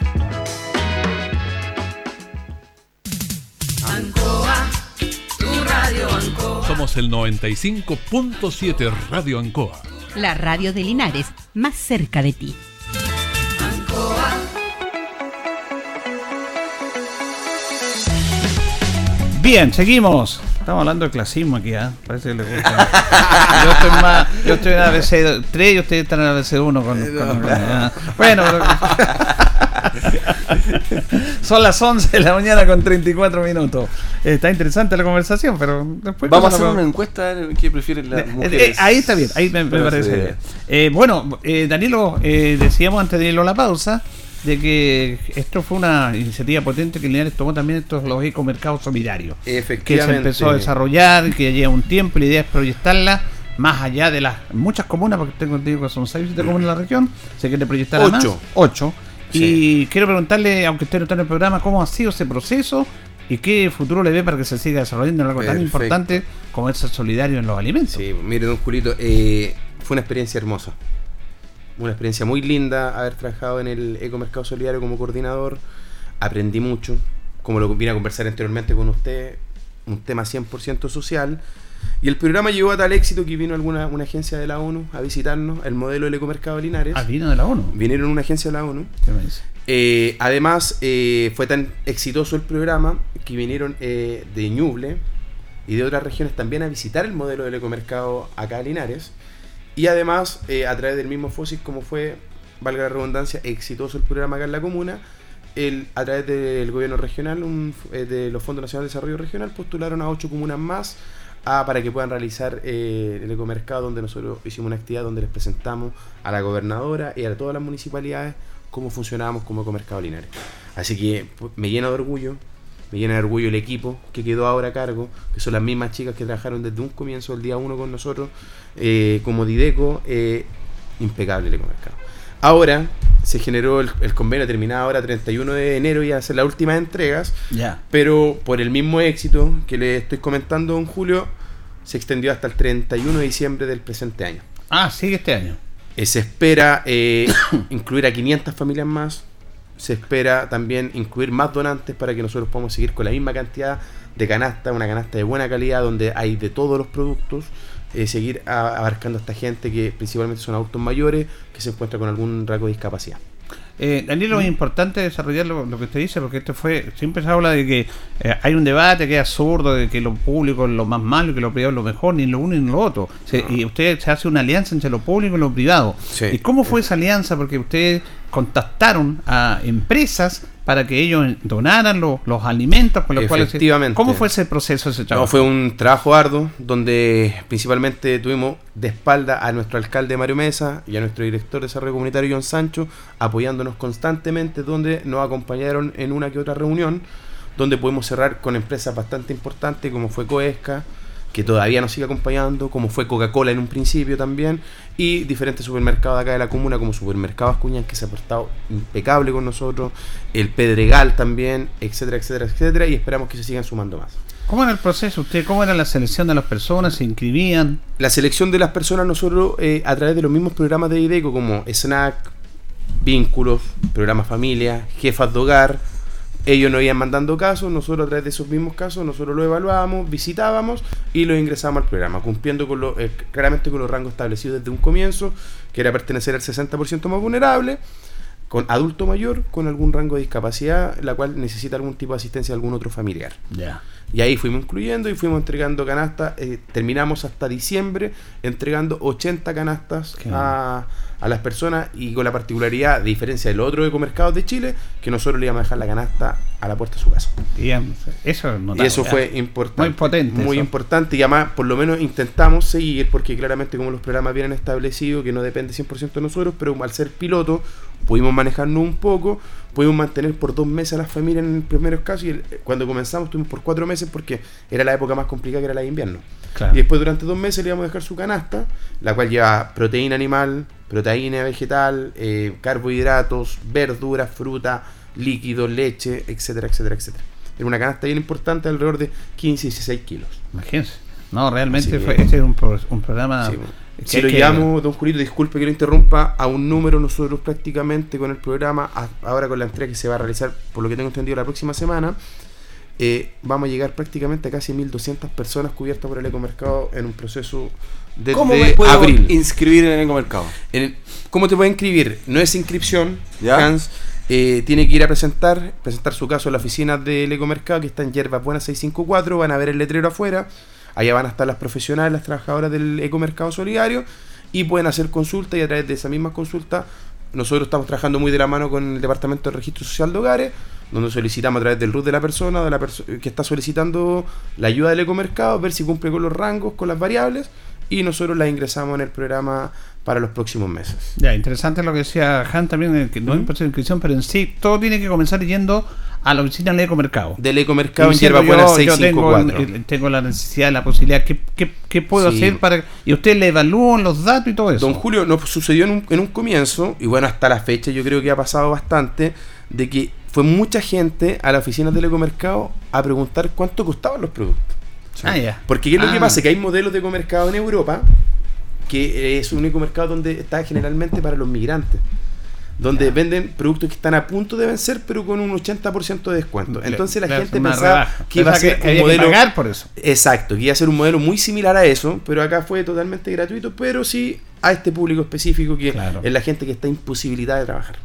Somos el 95.7 Radio Ancoa. La radio de Linares, más cerca de ti. Bien, seguimos. Estamos hablando de clasismo aquí, ¿ah? Parece que les gusta. Yo estoy más. Yo estoy en ABC 3 y ustedes están en ABC 1 con. con- ah. Bueno, pero- [laughs] [laughs] Son las 11 de la mañana con 34 minutos. Está interesante la conversación, pero después. Vamos a hacer una encuesta que prefieren las eh, mujeres. Eh, ahí está bien, ahí me, parece bien. Eh, bueno, eh, Danilo, eh, decíamos antes de irlo a la pausa de que esto fue una iniciativa potente que Linares tomó también estos los ecomercados solidarios. Que se empezó a desarrollar, que lleva un tiempo, la idea es proyectarla más allá de las muchas comunas, porque tengo entendido que son 6 7 comunas en la región, se quiere proyectar a más, 8. Y quiero preguntarle, aunque usted no está en el programa, cómo ha sido ese proceso y qué futuro le ve para que se siga desarrollando algo tan importante como es ser solidario en los alimentos. Sí, mire, don Julito, eh, fue una experiencia hermosa. Una experiencia muy linda haber trabajado en el Ecomercado Solidario como coordinador. Aprendí mucho, como lo vine a conversar anteriormente con usted, un tema 100% social y el programa llegó a tal éxito que vino alguna una agencia de la ONU a visitarnos, el modelo del Ecomercado de Linares. Ah, vino de la ONU. Vinieron una agencia de la ONU. ¿Qué me dice? Eh, además, eh, fue tan exitoso el programa que vinieron eh, de Ñuble y de otras regiones también a visitar el modelo del ecomercado acá a Linares. Y además, eh, a través del mismo FOSIS, como fue, valga la redundancia, exitoso el programa acá en la comuna, el, a través del gobierno regional, un- eh, de los Fondos Nacionales de Desarrollo Regional, postularon a ocho comunas más a- para que puedan realizar eh, el ecomercado, donde nosotros hicimos una actividad donde les presentamos a la gobernadora y a todas las municipalidades cómo funcionábamos como ecomercado Linares. Así que me llena de orgullo, me llena de orgullo el equipo que quedó ahora a cargo, que son las mismas chicas que trabajaron desde un comienzo, el día uno con nosotros, eh, como Dideco, eh, impecable el ecomercado. Ahora se generó el, el convenio terminado ahora 31 de enero y a hacer las últimas entregas, Ya. pero por el mismo éxito que le estoy comentando, don Julio, se extendió hasta el 31 de diciembre del presente año. Ah, sigue este año. Eh, se espera eh, [coughs] incluir a 500 familias más. Se espera también incluir más donantes para que nosotros podamos seguir con la misma cantidad de canasta, una canasta de buena calidad donde hay de todos los productos. Eh, seguir a- abarcando a esta gente que principalmente son adultos mayores que se encuentran con algún rasgo de discapacidad. Eh, Daniel, es importante desarrollar lo, lo que usted dice, porque esto fue, siempre se habla de que eh, hay un debate que es absurdo, de que lo público es lo más malo y que lo privado es lo mejor, ni lo uno ni lo otro. Se- Y usted se hace una alianza entre lo público y lo privado. Sí. ¿Y cómo fue esa alianza? Porque ustedes contactaron a empresas para que ellos donaran los, los alimentos con los cuales... Efectivamente. ¿Cómo fue ese proceso, ese trabajo? No, fue un trabajo arduo donde principalmente tuvimos de espalda a nuestro alcalde Mario Mesa y a nuestro director de desarrollo comunitario John Sancho apoyándonos constantemente donde nos acompañaron en una que otra reunión donde pudimos cerrar con empresas bastante importantes como fue Coesca que todavía nos sigue acompañando, como fue Coca-Cola en un principio también, y diferentes supermercados de acá de la comuna, como Supermercado Ascuñán, que se ha portado impecable con nosotros, el Pedregal también, etcétera, etcétera, etcétera, y esperamos que se sigan sumando más. ¿Cómo era el proceso? ¿Usted cómo era la selección de las personas? ¿Se inscribían? La selección de las personas nosotros eh, a través de los mismos programas de IDECO como Snack, Vínculos, Programa Familia, Jefas de Hogar, ellos nos iban mandando casos, nosotros a través de esos mismos casos nosotros los evaluábamos, visitábamos y los ingresábamos al programa, cumpliendo con lo, eh, claramente con los rangos establecidos desde un comienzo, que era pertenecer al 60% más vulnerable, con adulto mayor, con algún rango de discapacidad, la cual necesita algún tipo de asistencia de algún otro familiar. Ya. Y ahí fuimos incluyendo y fuimos entregando canastas. eh, terminamos hasta diciembre entregando 80 canastas a, a las personas y con la particularidad, de diferencia del otro ecomercados de Chile, que nosotros le íbamos a dejar la canasta a la puerta de su casa. Eso y eso ¿eh? fue importante. Muy potente Muy eso. importante y además por lo menos intentamos seguir porque claramente como los programas vienen establecidos, que no depende 100% de nosotros, pero al ser piloto pudimos manejarnos un poco, pudimos mantener por dos meses a las familias en los primeros casos y el- cuando comenzamos estuvimos por cuatro meses porque era la época más complicada que era la de invierno. Claro. Y después durante dos meses le íbamos a dejar su canasta, la cual lleva proteína animal, proteína vegetal, eh, carbohidratos, verduras, fruta, líquido, leche, etcétera, etcétera, etcétera. Era una canasta bien importante, alrededor de 15 y 16 kilos. Imagínense. No, realmente fue, que- ese es un, pro- un programa... Sí, que Si lo que- don Julito, disculpe que lo interrumpa, a un número nosotros prácticamente con el programa, a- ahora con la entrega que se va a realizar, por lo que tengo entendido, la próxima semana, eh, vamos a llegar prácticamente a casi 1.200 personas cubiertas por el ecomercado en un proceso ¿Cómo me puedo abril. inscribir en el? En el- ¿Cómo te puedes inscribir? No es inscripción, ¿Ya? Hans. eh, tiene que ir a presentar, presentar su caso en la oficina del Ecomercado, que está en Yerbas Buenas 654. Van a ver el letrero afuera. Allá van a estar las profesionales, las trabajadoras del Ecomercado Solidario. Y pueden hacer consultas y a través de esa misma consulta nosotros estamos trabajando muy de la mano con el Departamento de Registro Social de Hogares, donde solicitamos a través del RUT de la persona, de la perso- que está solicitando la ayuda del ecomercado, ver si cumple con los rangos, con las variables, y nosotros las ingresamos en el programa para los próximos meses. Ya, interesante lo que decía Han también, eh, que no hay un proceso de inscripción, pero en sí todo tiene que comenzar yendo a la oficina del ecomercado. Del ecomercado en Hierba Buena yo, yo tengo, 654. eh, tengo la necesidad, la posibilidad, ¿qué, qué, qué puedo Sí. hacer para...? Y ustedes le evalúan los datos y todo eso. Don Julio, nos sucedió en un, en un comienzo, y bueno, hasta la fecha yo creo que ha pasado bastante, de que fue mucha gente a la oficina del ecomercado a preguntar cuánto costaban los productos. Ah, ya. Porque ¿qué es lo que Ah. pasa? Que hay modelos de ecomercado en Europa, que es un ecomercado donde está generalmente para los migrantes. Donde venden productos que están a punto de vencer, pero con un 80% de descuento. Entonces la gente pensaba rebaja. que iba a ser un modelo. pagar por eso. Exacto, que iba a ser un modelo muy similar a eso, pero acá fue totalmente gratuito, pero sí a este público específico que es la gente que está imposibilitada de trabajar.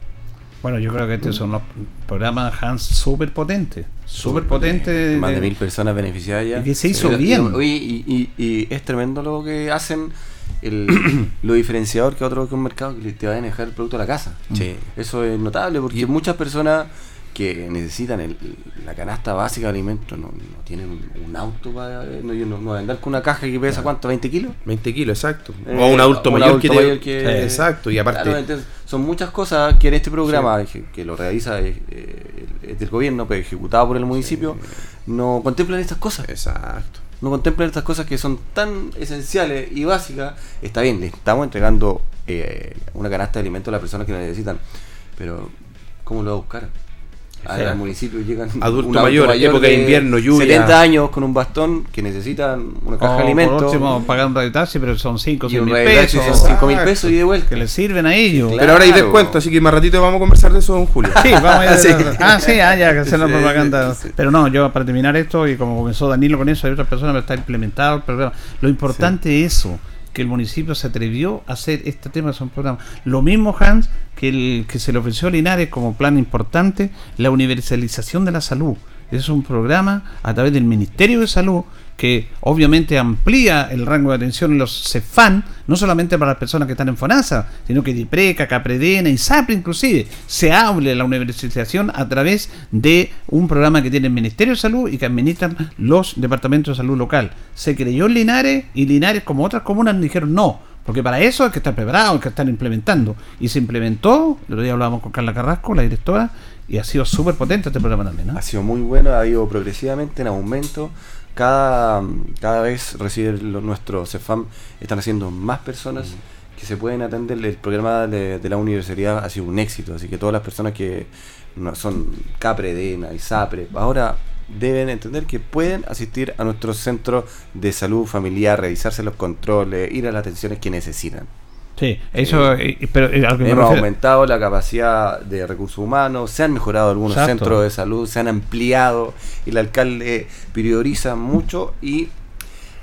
Bueno, yo creo que estos son los programas Hans súper potentes. Súper potentes. Más de mil personas beneficiadas ya. Y que se hizo bien. y- oye, y, y- y es tremendo lo que hacen, el, [coughs] lo diferenciador que otro que un mercado que te va a dejar el producto a la casa. Sí. Eso es notable porque muchas personas que necesitan el- la canasta básica de alimentos no, no tienen un, un auto para no, no, andar con una caja que pesa cuánto 20 kilos. 20 kilos exacto. Eh, o un adulto un mayor adulto que, mayor que- exacto y aparte Claro, entonces, son muchas cosas que en este programa que, que lo realiza eh, eh, el- gobierno pero ejecutado por el municipio no contemplan estas cosas. Exacto. No contemplan estas cosas que son tan esenciales y básicas. Está bien le estamos entregando eh, una canasta de alimentos a las personas que lo necesitan pero ¿cómo lo va a buscar? Al, municipio llegan adulto un mayor, época de invierno, lluvia. 70 años con un bastón que necesitan una caja O, de alimentos Por pagar un radio taxi, pero son 5 o Y 6 un mil pesos. son 5 mil pesos y de vuelta. Que les sirven a ellos. pero ahora hay descuento así que más ratito vamos a conversar de eso don Julio Sí, vamos a ir [laughs] Sí. Ah, sí, ah, ya, que hacer la propaganda. sí, sí. Pero no, yo para terminar esto, y como comenzó Danilo con eso, hay otras personas, pero está implementado el programa. Lo importante es eso, que el municipio se atrevió a hacer este tema, son programas. Lo mismo, Hans, que el que se le ofreció a Linares como plan importante, la universalización de la salud. Es un programa a través del Ministerio de Salud que obviamente amplía el rango de atención en los CEFAN, no solamente para las personas que están en FONASA, sino que DIPRECA, CAPREDENA y SAPRE inclusive, se hable la universalización a través de un programa que tiene el Ministerio de Salud y que administran los departamentos de salud local. Se creyó en Linares y Linares, como otras comunas, dijeron no, porque para eso hay que estar preparado, hay que estar implementando. Y se implementó, el otro día hablábamos con Carla Carrasco, la directora, y ha sido súper potente este programa también. ¿no? ha sido muy bueno, ha ido progresivamente en aumento. Cada, cada vez recibe lo- nuestro CEFAM, están haciendo más personas que se pueden atender. El programa de, la universidad ha sido un éxito, así que todas las personas que no, son CAPRE, DENA y SAPRE, ahora deben entender que pueden asistir a nuestro centro de salud familiar, revisarse los controles, ir a las atenciones que necesitan. Sí, eso, eh, pero eh, Hemos aumentado la capacidad de recursos humanos, se han mejorado algunos Exacto. centros de salud, se han ampliado, el alcalde prioriza mucho y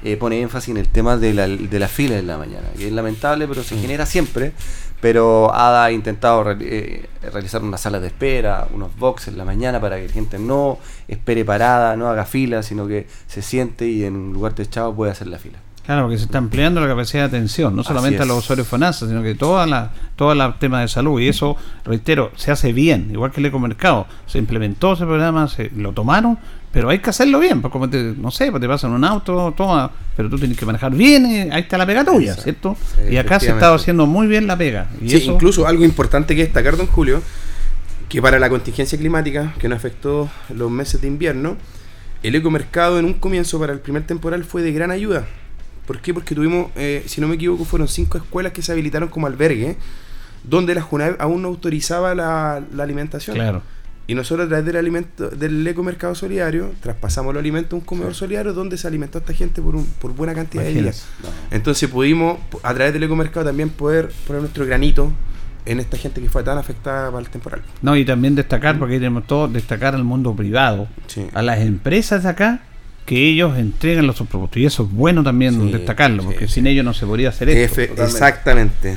eh, pone énfasis en el tema de la, de la fila en la mañana, que es lamentable, pero se genera siempre. Pero ha intentado eh, realizar una sala de espera, unos boxes en la mañana para que la gente no espere parada, no haga fila, sino que se siente y en un lugar techado puede hacer la fila. Claro, porque se está ampliando la capacidad de atención, no solamente a los usuarios FONASA, sino que toda la, toda la tema de salud. Y eso, reitero, se hace bien, igual que el ecomercado. Se implementó ese programa, se lo tomaron, pero hay que hacerlo bien. Porque como te, no sé, pues te pasan un auto, toma, pero tú tienes que manejar bien, y ahí está la pega tuya, Exacto. ¿cierto? Sí, y acá se estaba haciendo muy bien la pega. Y Sí, eso, incluso algo importante que destacar, don Julio, que para la contingencia climática que nos afectó los meses de invierno, el ecomercado en un comienzo para el primer temporal fue de gran ayuda. ¿Por qué? Porque tuvimos, eh, si no me equivoco, fueron cinco escuelas que se habilitaron como albergue, donde la JUNAV aún no autorizaba la, la alimentación. Claro. Y nosotros a través del, alimento, del ecomercado solidario traspasamos los alimentos a un comedor solidario donde se alimentó a esta gente por, un, por buena cantidad de días. Entonces pudimos, a través del ecomercado, también poder poner nuestro granito en esta gente que fue tan afectada para el temporal. No, y también destacar, porque ahí tenemos todo, destacar al mundo privado, a las empresas de acá, que ellos entregan los productos. Y eso es bueno también Sí, destacarlo, sí, porque sin ellos no se podría hacer esto. Exactamente.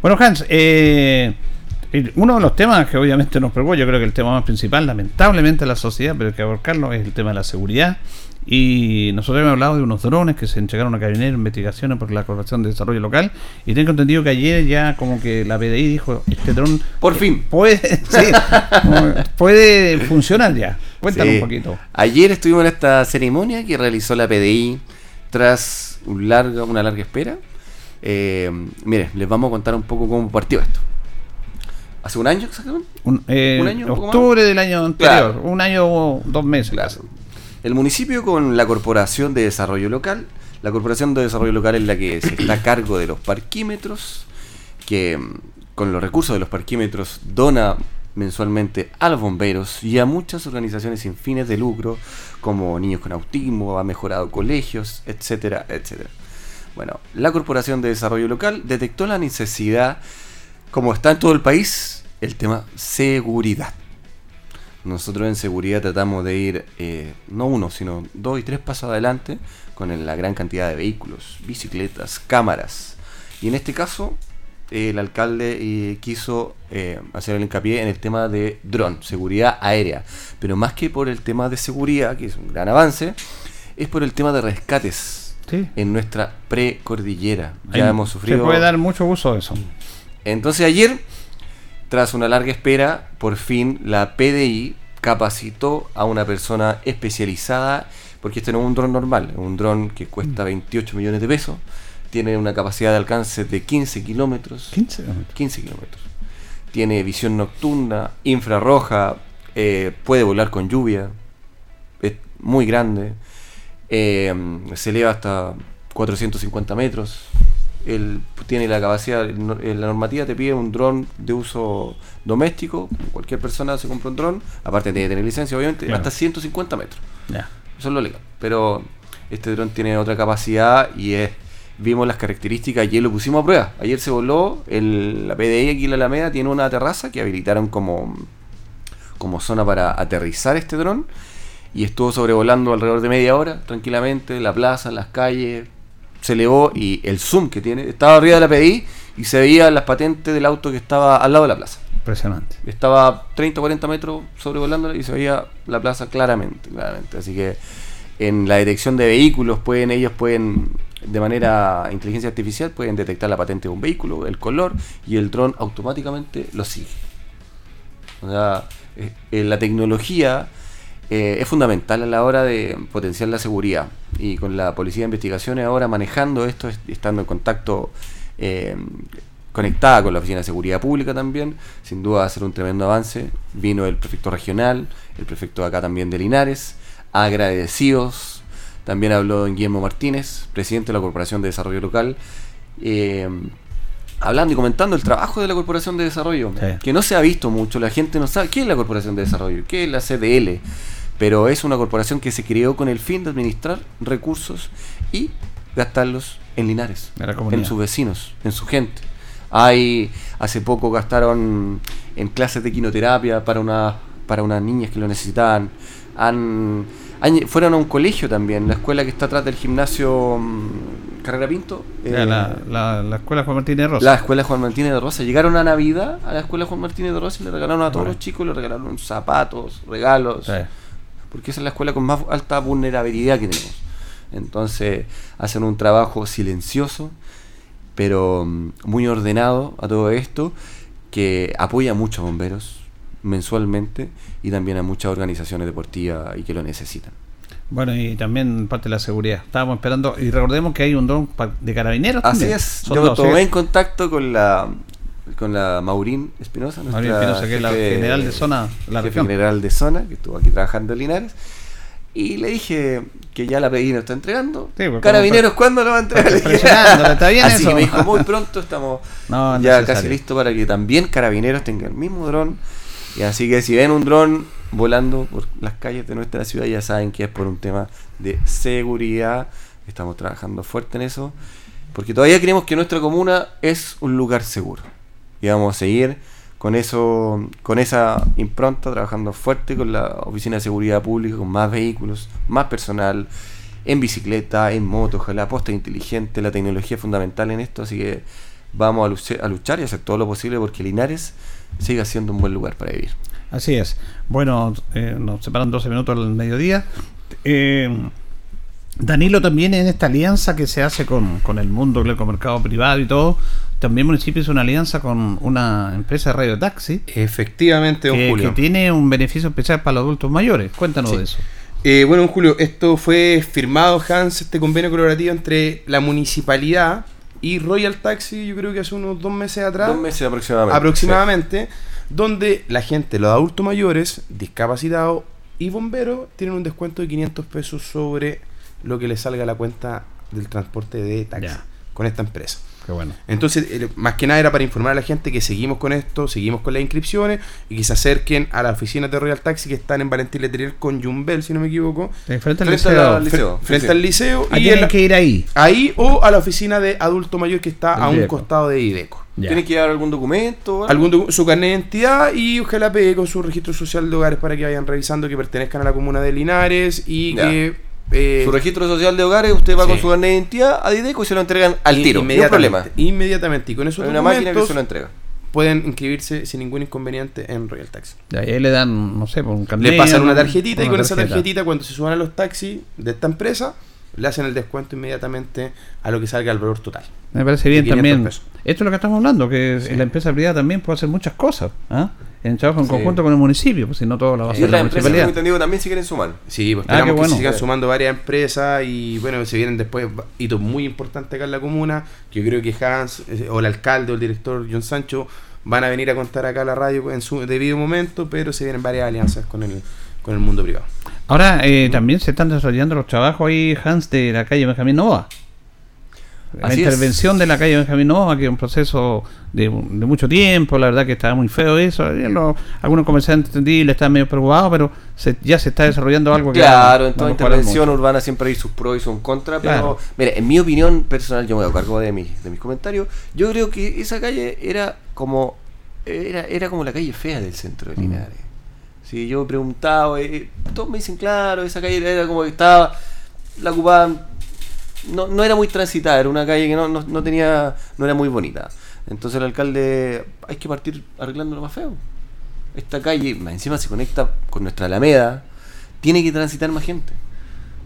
Bueno, Hans, eh, uno de los temas que obviamente nos preocupa, yo creo que el tema más principal, lamentablemente, de la sociedad, pero hay que abarcarlo, es el tema de la seguridad. Y nosotros hemos hablado de unos drones que se entregaron a Carabineros en investigaciones por la Corporación de Desarrollo Local. Y tengo entendido que ayer ya como que la PDI dijo, este dron... Por fin. Puede, [laughs] sí, puede funcionar ya. Cuéntanos Sí. un poquito. Ayer estuvimos en esta ceremonia que realizó la PDI tras un larga, una larga espera, eh, mire, les vamos a contar un poco cómo partió esto. ¿Hace un año exactamente? Un, eh, ¿Un año, octubre del año anterior, Claro. un año o dos meses. Claro. El municipio con la Corporación de Desarrollo Local, la Corporación de Desarrollo Local es la que se está a cargo de los parquímetros, que mm, con los recursos de los parquímetros dona mensualmente a los bomberos y a muchas organizaciones sin fines de lucro, como Niños con Autismo, ha mejorado colegios, etcétera, etcétera. Bueno, la Corporación de Desarrollo Local detectó la necesidad, como está en todo el país, el tema seguridad. Nosotros en seguridad tratamos de ir eh, no uno, sino dos y tres pasos adelante con la gran cantidad de vehículos, bicicletas, cámaras. Y en este caso, el alcalde eh, quiso eh, hacer el hincapié en el tema de dron, seguridad aérea. Pero más que por el tema de seguridad, que es un gran avance, es por el tema de rescates Sí. en nuestra precordillera. Ya Ahí hemos sufrido Se puede dar mucho uso de eso. entonces ayer, tras una larga espera, por fin la PDI capacitó a una persona especializada, porque este no es un dron normal, es un dron que cuesta 28 millones de pesos, tiene una capacidad de alcance de 15 kilómetros. 15 15 kilómetros. Tiene visión nocturna, infrarroja, eh, puede volar con lluvia, es muy grande, eh, se eleva hasta 450 metros. Él tiene la capacidad, eh, la normativa te pide un dron de uso doméstico, cualquier persona se compra un dron, aparte tiene que tener licencia obviamente, Claro. hasta 150 metros. Ya. Eso es lo legal. Pero este dron tiene otra capacidad y es vimos las características, ayer lo pusimos a prueba. Ayer se voló, el, la PDI aquí en la Alameda tiene una terraza que habilitaron como, como zona para aterrizar este dron y estuvo sobrevolando alrededor de media hora tranquilamente, la plaza, las calles, se elevó y el zoom que tiene, estaba arriba de la PDI y se veía las patentes del auto que estaba al lado de la plaza. Impresionante. Estaba 30 o 40 metros sobrevolándola y se veía la plaza claramente, claramente. Así que en la detección de vehículos pueden ellos pueden de manera inteligencia artificial pueden detectar la patente de un vehículo, el color y el dron automáticamente lo sigue. O sea, eh, eh, la tecnología eh, es fundamental a la hora de potenciar la seguridad y con la policía de investigaciones ahora manejando esto, est- estando en contacto conectada con la Oficina de Seguridad Pública también, sin duda va a ser un tremendo avance. Vino el prefecto regional, el prefecto acá también de Linares, agradecidos. También habló don Guillermo Martínez, presidente de la Corporación de Desarrollo Local, eh, hablando y comentando el trabajo de la Corporación de Desarrollo, que no se ha visto mucho, la gente no sabe qué es la Corporación de Desarrollo, qué es la CDL, pero es una corporación que se creó con el fin de administrar recursos y gastarlos en Linares, en sus vecinos, en su gente. Hay, hace poco gastaron en clases de quinoterapia para una, para unas niñas que lo necesitaban. Han- fueron a un colegio también, la escuela que está atrás del gimnasio mm, Carrera Pinto. Eh, la, la, la escuela Juan Martínez de Rosa. la escuela Juan Martínez de Rosa. Llegaron a Navidad a la escuela Juan Martínez de Rosa y le regalaron a todos Bueno. los chicos, le regalaron zapatos, regalos. Sí. Porque esa es la escuela con más alta vulnerabilidad que tenemos. Entonces hacen un trabajo silencioso, pero mm, muy ordenado a todo esto, que apoya a muchos bomberos mensualmente y también a muchas organizaciones deportivas y que lo necesitan. Bueno, y también parte de la seguridad. Estábamos esperando, y recordemos que hay un dron de carabineros. Así también. es, Son yo dos, tomé ¿sí? en contacto con la con la Maurín Espinosa, Maurín Espinosa, que es la general de zona la región. general de zona, que estuvo aquí trabajando en Linares. Y le dije que ya la PDI nos está entregando. Sí, porque Carabineros, ¿cuándo lo va a entregar? [laughs] ¿está bien [laughs] Así eso? que me dijo, muy pronto estamos [laughs] No, es ya necesario. casi listo para que también Carabineros tenga el mismo dron. Y así que si ven un dron volando por las calles de nuestra ciudad, ya saben que es por un tema de seguridad. Estamos trabajando fuerte en eso. Porque todavía creemos que nuestra comuna es un lugar seguro. Y vamos a seguir con eso, con esa impronta, trabajando fuerte con la Oficina de Seguridad Pública, con más vehículos, más personal, en bicicleta, en moto, ojalá posta inteligente, la tecnología es fundamental en esto, así que vamos a luchar, y hacer todo lo posible porque Linares siga siendo un buen lugar para vivir. Así es. Bueno, eh, nos separan 12 minutos al mediodía. Eh, Danilo también en esta alianza que se hace con, con el mundo, con el mercado privado y todo, también el municipio hizo una alianza con una empresa de radiotaxi. Efectivamente, don que, Julio. que tiene un beneficio especial para los adultos mayores. Cuéntanos Sí. de eso. Eh, bueno, Julio, esto fue firmado, Hans, este convenio colaborativo entre la municipalidad y Royal Taxi, yo creo que hace unos dos meses atrás. Dos meses aproximadamente. Aproximadamente, donde la gente, los adultos mayores, discapacitados y bomberos, tienen un descuento de 500 pesos sobre lo que les salga a la cuenta del transporte de taxi con esta empresa. Qué bueno. Entonces, eh, más que nada era para informar a la gente que seguimos con esto, seguimos con las inscripciones y que se acerquen a la oficina de Royal Taxi que están en Valentín Letelier con Jumbel, si no me equivoco. Frente al Frente liceo. al liceo. Frente sí. al liceo. Ahí y tienen en la- que ir ahí. Ahí o a la oficina de adulto mayor que está El a un Ideco. costado de Ideco. ¿Tiene que llevar algún documento? Algún docu- su carnet de identidad y ojalá pegue con su registro social de hogares para que vayan revisando que pertenezcan a la comuna de Linares y Ya. que eh, su registro social de hogares, usted va sí. con su carnet de identidad a Dideco y se lo entregan al tiro. Un Inmediatamente, problema. inmediatamente. Y con Hay una máquina que se lo entrega. pueden inscribirse sin ningún inconveniente en Royal Taxi. Ya, y ahí le dan, no sé, por un carnet. Le pasan una una- tarjetita y con esa tarjetita cuando se suban a los taxis de esta empresa le hacen el descuento inmediatamente a lo que salga el valor total. Me parece bien 500 también. pesos. Esto es lo que estamos hablando, que la empresa privada también puede hacer muchas cosas. ¿ah? En trabajo en Sí. conjunto con el municipio, pues si no todo lo va a Y hacer la tengo municipalidad. entendido, también si quieren sumar. Sí, pues Ah, esperamos qué que bueno. se sigan sumando varias empresas y bueno, se vienen después hitos muy importantes acá en la comuna, que yo creo que Hans eh, o el alcalde o el director John Sancho van a venir a contar acá a la radio en su debido momento, pero se vienen varias alianzas con el, con el mundo privado. Ahora eh, también se están desarrollando los trabajos ahí, Hans, de la calle Benjamín Nova. La Así es. intervención de la calle Benjamín Nova, que es un proceso de, de mucho tiempo, la verdad que estaba muy feo eso. eh, lo- algunos comerciantes entendibles están medio preocupados, pero se- ya se está desarrollando algo que Claro, en toda intervención urbana siempre hay sus pros y sus contras, pero Claro. mire, en mi opinión personal, yo me hago cargo de, mis de mis comentarios, yo creo que esa calle era como era, era como la calle fea del centro Mm. de Linares. Si yo he preguntado, eh, todos me dicen, claro, esa calle era como que estaba, la ocupaban, no, no era muy transitada, era una calle que no, no, no tenía, no era muy bonita. Entonces el alcalde, hay que partir arreglando lo más feo. Esta calle, encima se conecta con nuestra Alameda, tiene que transitar más gente.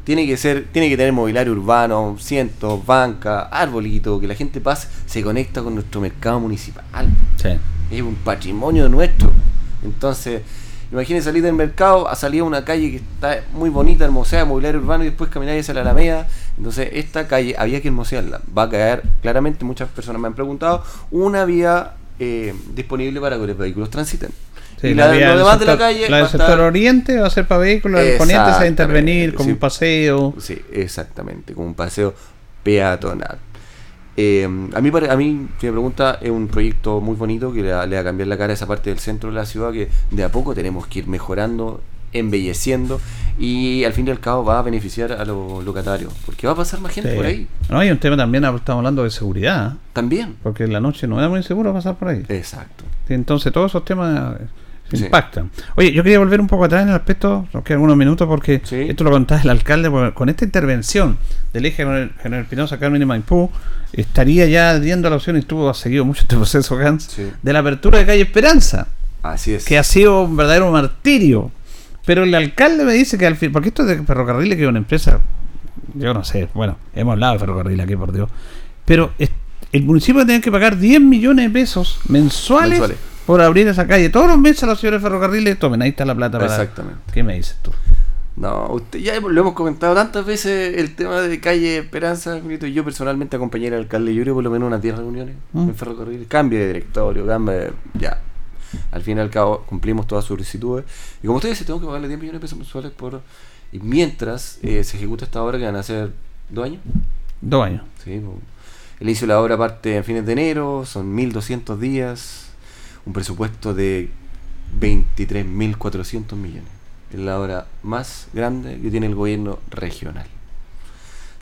Tiene que ser, tiene que tener mobiliario urbano, cientos, banca, arbolito, que la gente pase, se conecta con nuestro mercado municipal. Es un patrimonio nuestro. Entonces, imagínense salir del mercado a salir a una calle que está muy bonita, hermoseada, mobiliario urbano y después caminar hacia la Alameda. Entonces, esta calle había que hermosearla. Va a caer, claramente, muchas personas me han preguntado, una vía eh, disponible para que los vehículos transiten. Sí, y la lo demás de la calle la del estar- sector oriente va a ser para vehículos, el poniente se va a intervenir como sí. un paseo. Sí, exactamente, como un paseo peatonal. Eh, a mí, a mí, si me pregunta, es un proyecto muy bonito que le va, le va a cambiar la cara a esa parte del centro de la ciudad que de a poco tenemos que ir mejorando, embelleciendo y al fin y al cabo va a beneficiar a los locatarios, porque va a pasar más gente Sí. por ahí. No, hay un tema también, estamos hablando de seguridad. También. Porque en la noche no era muy seguro pasar por ahí. Exacto. Entonces todos esos temas Sí. impactan. Oye, yo quería volver un poco atrás en el aspecto, nos quedan algunos minutos porque esto lo contaba el alcalde, porque con esta intervención del eje general, general Espinosa, Carmen y Maipú, estaría ya viendo la opción y estuvo ha seguido mucho este [laughs] proceso, Hans, de la apertura de calle Esperanza. Así es. Que ha sido un verdadero martirio. Pero el alcalde me dice que al fin, porque esto de ferrocarriles que es una empresa, yo no sé, bueno, hemos hablado de ferrocarril aquí por Dios, pero el municipio tiene que pagar 10 millones de pesos mensuales, Mensuales. Por abrir esa calle. Todos los meses los señores ferrocarriles, tomen, ahí está la plata para... Exactamente. ¿Qué me dices tú? No, usted, ya lo hemos comentado tantas veces el tema de calle Esperanza, y yo personalmente acompañé al alcalde, creo por lo menos unas 10 reuniones Mm. en ferrocarril, cambio de directorio, cambio de, ya. Al fin y al cabo cumplimos todas sus solicitudes. Y como usted dice, tengo que pagarle 10 millones de pesos mensuales por... Y mientras eh, se ejecuta esta obra que van a ser dos años. Dos años. Sí, po. el inicio de la obra parte en fines de enero, son 1.200 días, un presupuesto de 23.400 millones. Es la obra más grande que tiene el gobierno regional.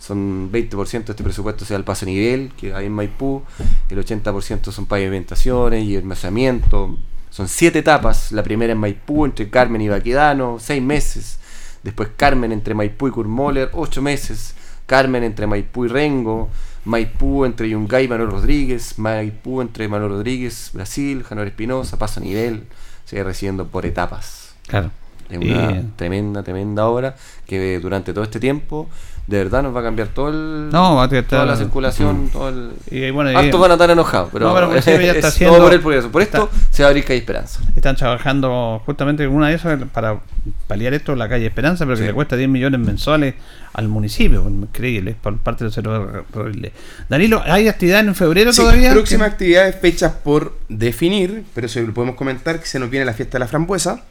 Son 20% de este presupuesto sea el paso a nivel, que hay en Maipú, el 80% son pavimentaciones y hermosamiento. Son siete etapas, la primera en Maipú, entre Carmen y Baquedano, seis meses. Después Carmen entre Maipú y Kurmoller, ocho meses. Carmen entre Maipú y Rengo. Maipú entre Yungay y Manuel Rodríguez. Maipú entre Manuel Rodríguez, Brasil, Januar Espinosa, paso a nivel. Sigue recibiendo por etapas. Claro. Es una Y- tremenda, tremenda obra que durante todo este tiempo de verdad nos va a cambiar todo el, No, va a tener- toda la circulación, Mm. todo el... Y, bueno, y- van a estar enojados, pero, No, pero [laughs] el municipio ya está es haciendo- todo por el progreso. Por esto, está- se va a abrir calle Esperanza. Están trabajando justamente en una de esas para paliar esto la calle Esperanza, pero que Sí. le cuesta 10 millones mensuales al municipio. Increíble, por parte del horrible. Danilo, ¿hay actividad en febrero Sí, todavía? próximas actividades, fechas por definir, pero se lo podemos comentar que se nos viene la fiesta de la frambuesa,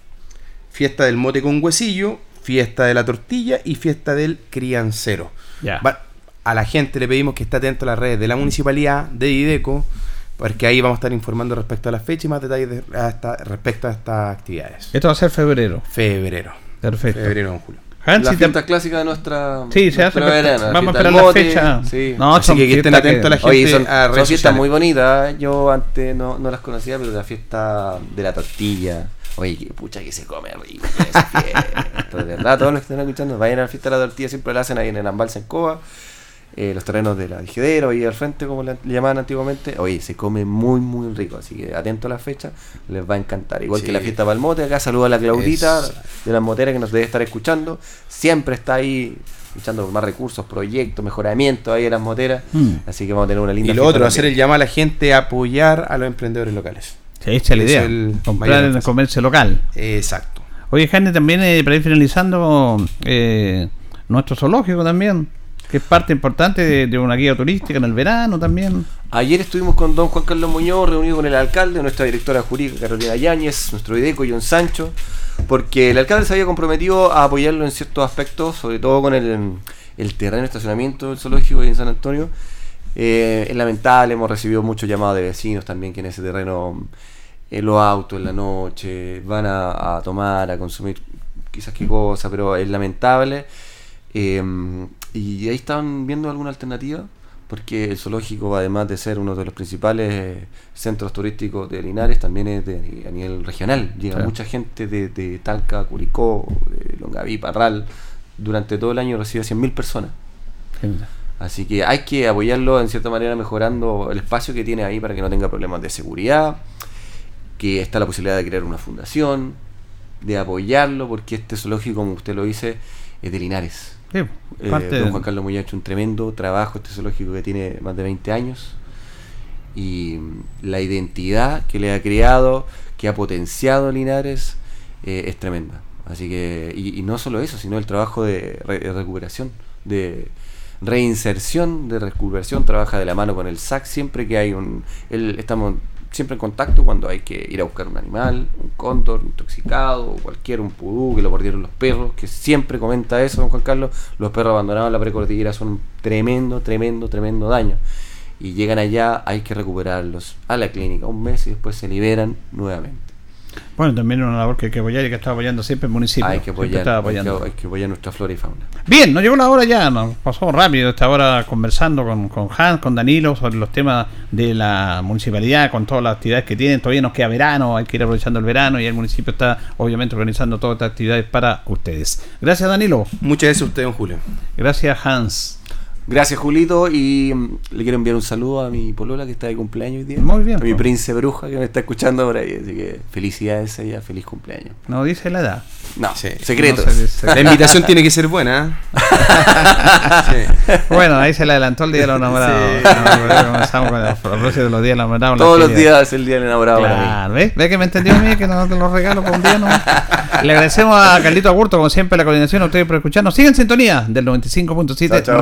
fiesta del mote con huesillo, fiesta de la tortilla y fiesta del criancero. Va- a la gente le pedimos que esté atento a las redes de la municipalidad, de IDECO, porque ahí vamos a estar informando respecto a la fecha y más detalles de- respecto a estas actividades. Esto va a ser febrero. Febrero. Perfecto. Febrero en julio. Hans, la si te- fiesta clásica de nuestra. Sí, se hace. verana, Vamos a esperar la fecha. Sí. No, Así son que estén atentos a la gente Oye, son, a son fiestas muy bonitas. Yo antes no, no las conocía, pero la fiesta de la tortilla. Oye, que pucha que se come rico de verdad, todos los que están escuchando, vayan a la fiesta de la tortilla, siempre la hacen ahí en el Ambalsa en Coba. eh, los terrenos de la Dijedero, ahí al frente, como le le llamaban antiguamente. Oye, se come muy, muy rico. Así que atento a la fecha, les va a encantar. Igual Sí. que la fiesta Palmote, acá saludo a la Claudita de las moteras que nos debe estar escuchando. Siempre está ahí luchando por más recursos, proyectos, mejoramientos ahí en las moteras. Mm. Así que vamos a tener una linda Y lo otro, hacer el llamado a la gente a apoyar a los emprendedores locales. Echa la Es idea. el comprar en el comercio local. Exacto. Oye, Jaime, también eh, para ir finalizando, eh, nuestro zoológico también, que es parte importante de, de una guía turística en el verano también. Ayer estuvimos con don Juan Carlos Muñoz, reunido con el alcalde, nuestra directora jurídica Carolina Yáñez, nuestro IDECO John Sancho, porque el alcalde se había comprometido a apoyarlo en ciertos aspectos, sobre todo con el, el terreno de estacionamiento del zoológico en San Antonio. Eh, es lamentable, hemos recibido muchos llamados de vecinos también que en ese terreno eh, los autos en la noche van a, a tomar, a consumir quizás qué cosa, pero es lamentable. Eh, y ahí están viendo alguna alternativa, porque el zoológico, además de ser uno de los principales eh, centros turísticos de Linares, también es de, a nivel regional. Llega Claro. mucha gente de, de Talca, Curicó, de Longaví, Parral. Durante todo el año recibe 100.000 personas. Así que hay que apoyarlo en cierta manera mejorando el espacio que tiene ahí para que no tenga problemas de seguridad, que está la posibilidad de crear una fundación, de apoyarlo, porque este zoológico, como usted lo dice, es de Linares. Sí, Eh, parte don de- Juan Carlos Muñoz ha hecho un tremendo trabajo, este zoológico que tiene más de 20 años, y mm, la identidad que le ha creado, que ha potenciado Linares, eh, es tremenda. Así que, y, y no solo eso, sino el trabajo de re- de recuperación, de reinserción, de recuperación, trabaja de la mano con el SAC siempre que hay un... él- estamos siempre en contacto cuando hay que ir a buscar un animal, un cóndor intoxicado, cualquier, un pudú que lo mordieron los perros, que siempre comenta eso, don Juan Carlos, los perros abandonados en la precordillera son tremendo, tremendo, tremendo daño. Y llegan allá, hay que recuperarlos a la clínica un mes y después se liberan nuevamente. Bueno, también una labor que hay que apoyar y que está apoyando siempre el municipio. Hay que apoyar, está hay que, apoyando. hay que apoyar nuestra flora y fauna. Bien, nos llegó la hora ya, nos pasó rápido esta hora conversando con, con Hans, con Danilo sobre los temas de la municipalidad, con todas las actividades que tienen. Todavía nos queda verano, hay que ir aprovechando el verano y el municipio está obviamente organizando todas estas actividades para ustedes. Gracias Danilo. Muchas gracias a usted, don Julio. Gracias Hans. Gracias Julito y mm, le quiero enviar un saludo a mi polola que está de cumpleaños hoy día. Muy bien, A mi pues. príncipe bruja que me está escuchando por ahí. Así que felicidades a ella, feliz cumpleaños. No dice la edad. No, Sí. secretos. No se dice. La invitación tiene que ser buena. ¿eh? [laughs] Sí. Bueno, ahí se le adelantó el día de los enamorados. Sí. Comenzamos con el propósito de los días de los enamorados. Todos los días es el día del enamorado. Claro, ¿ves? ¿Ves que me entendió a mí que no te los regalo por un día no? Le agradecemos a Carlito Agurto, como siempre, la coordinación, a ustedes por escucharnos. Sigan en sintonía del 95.7 Chao, chao.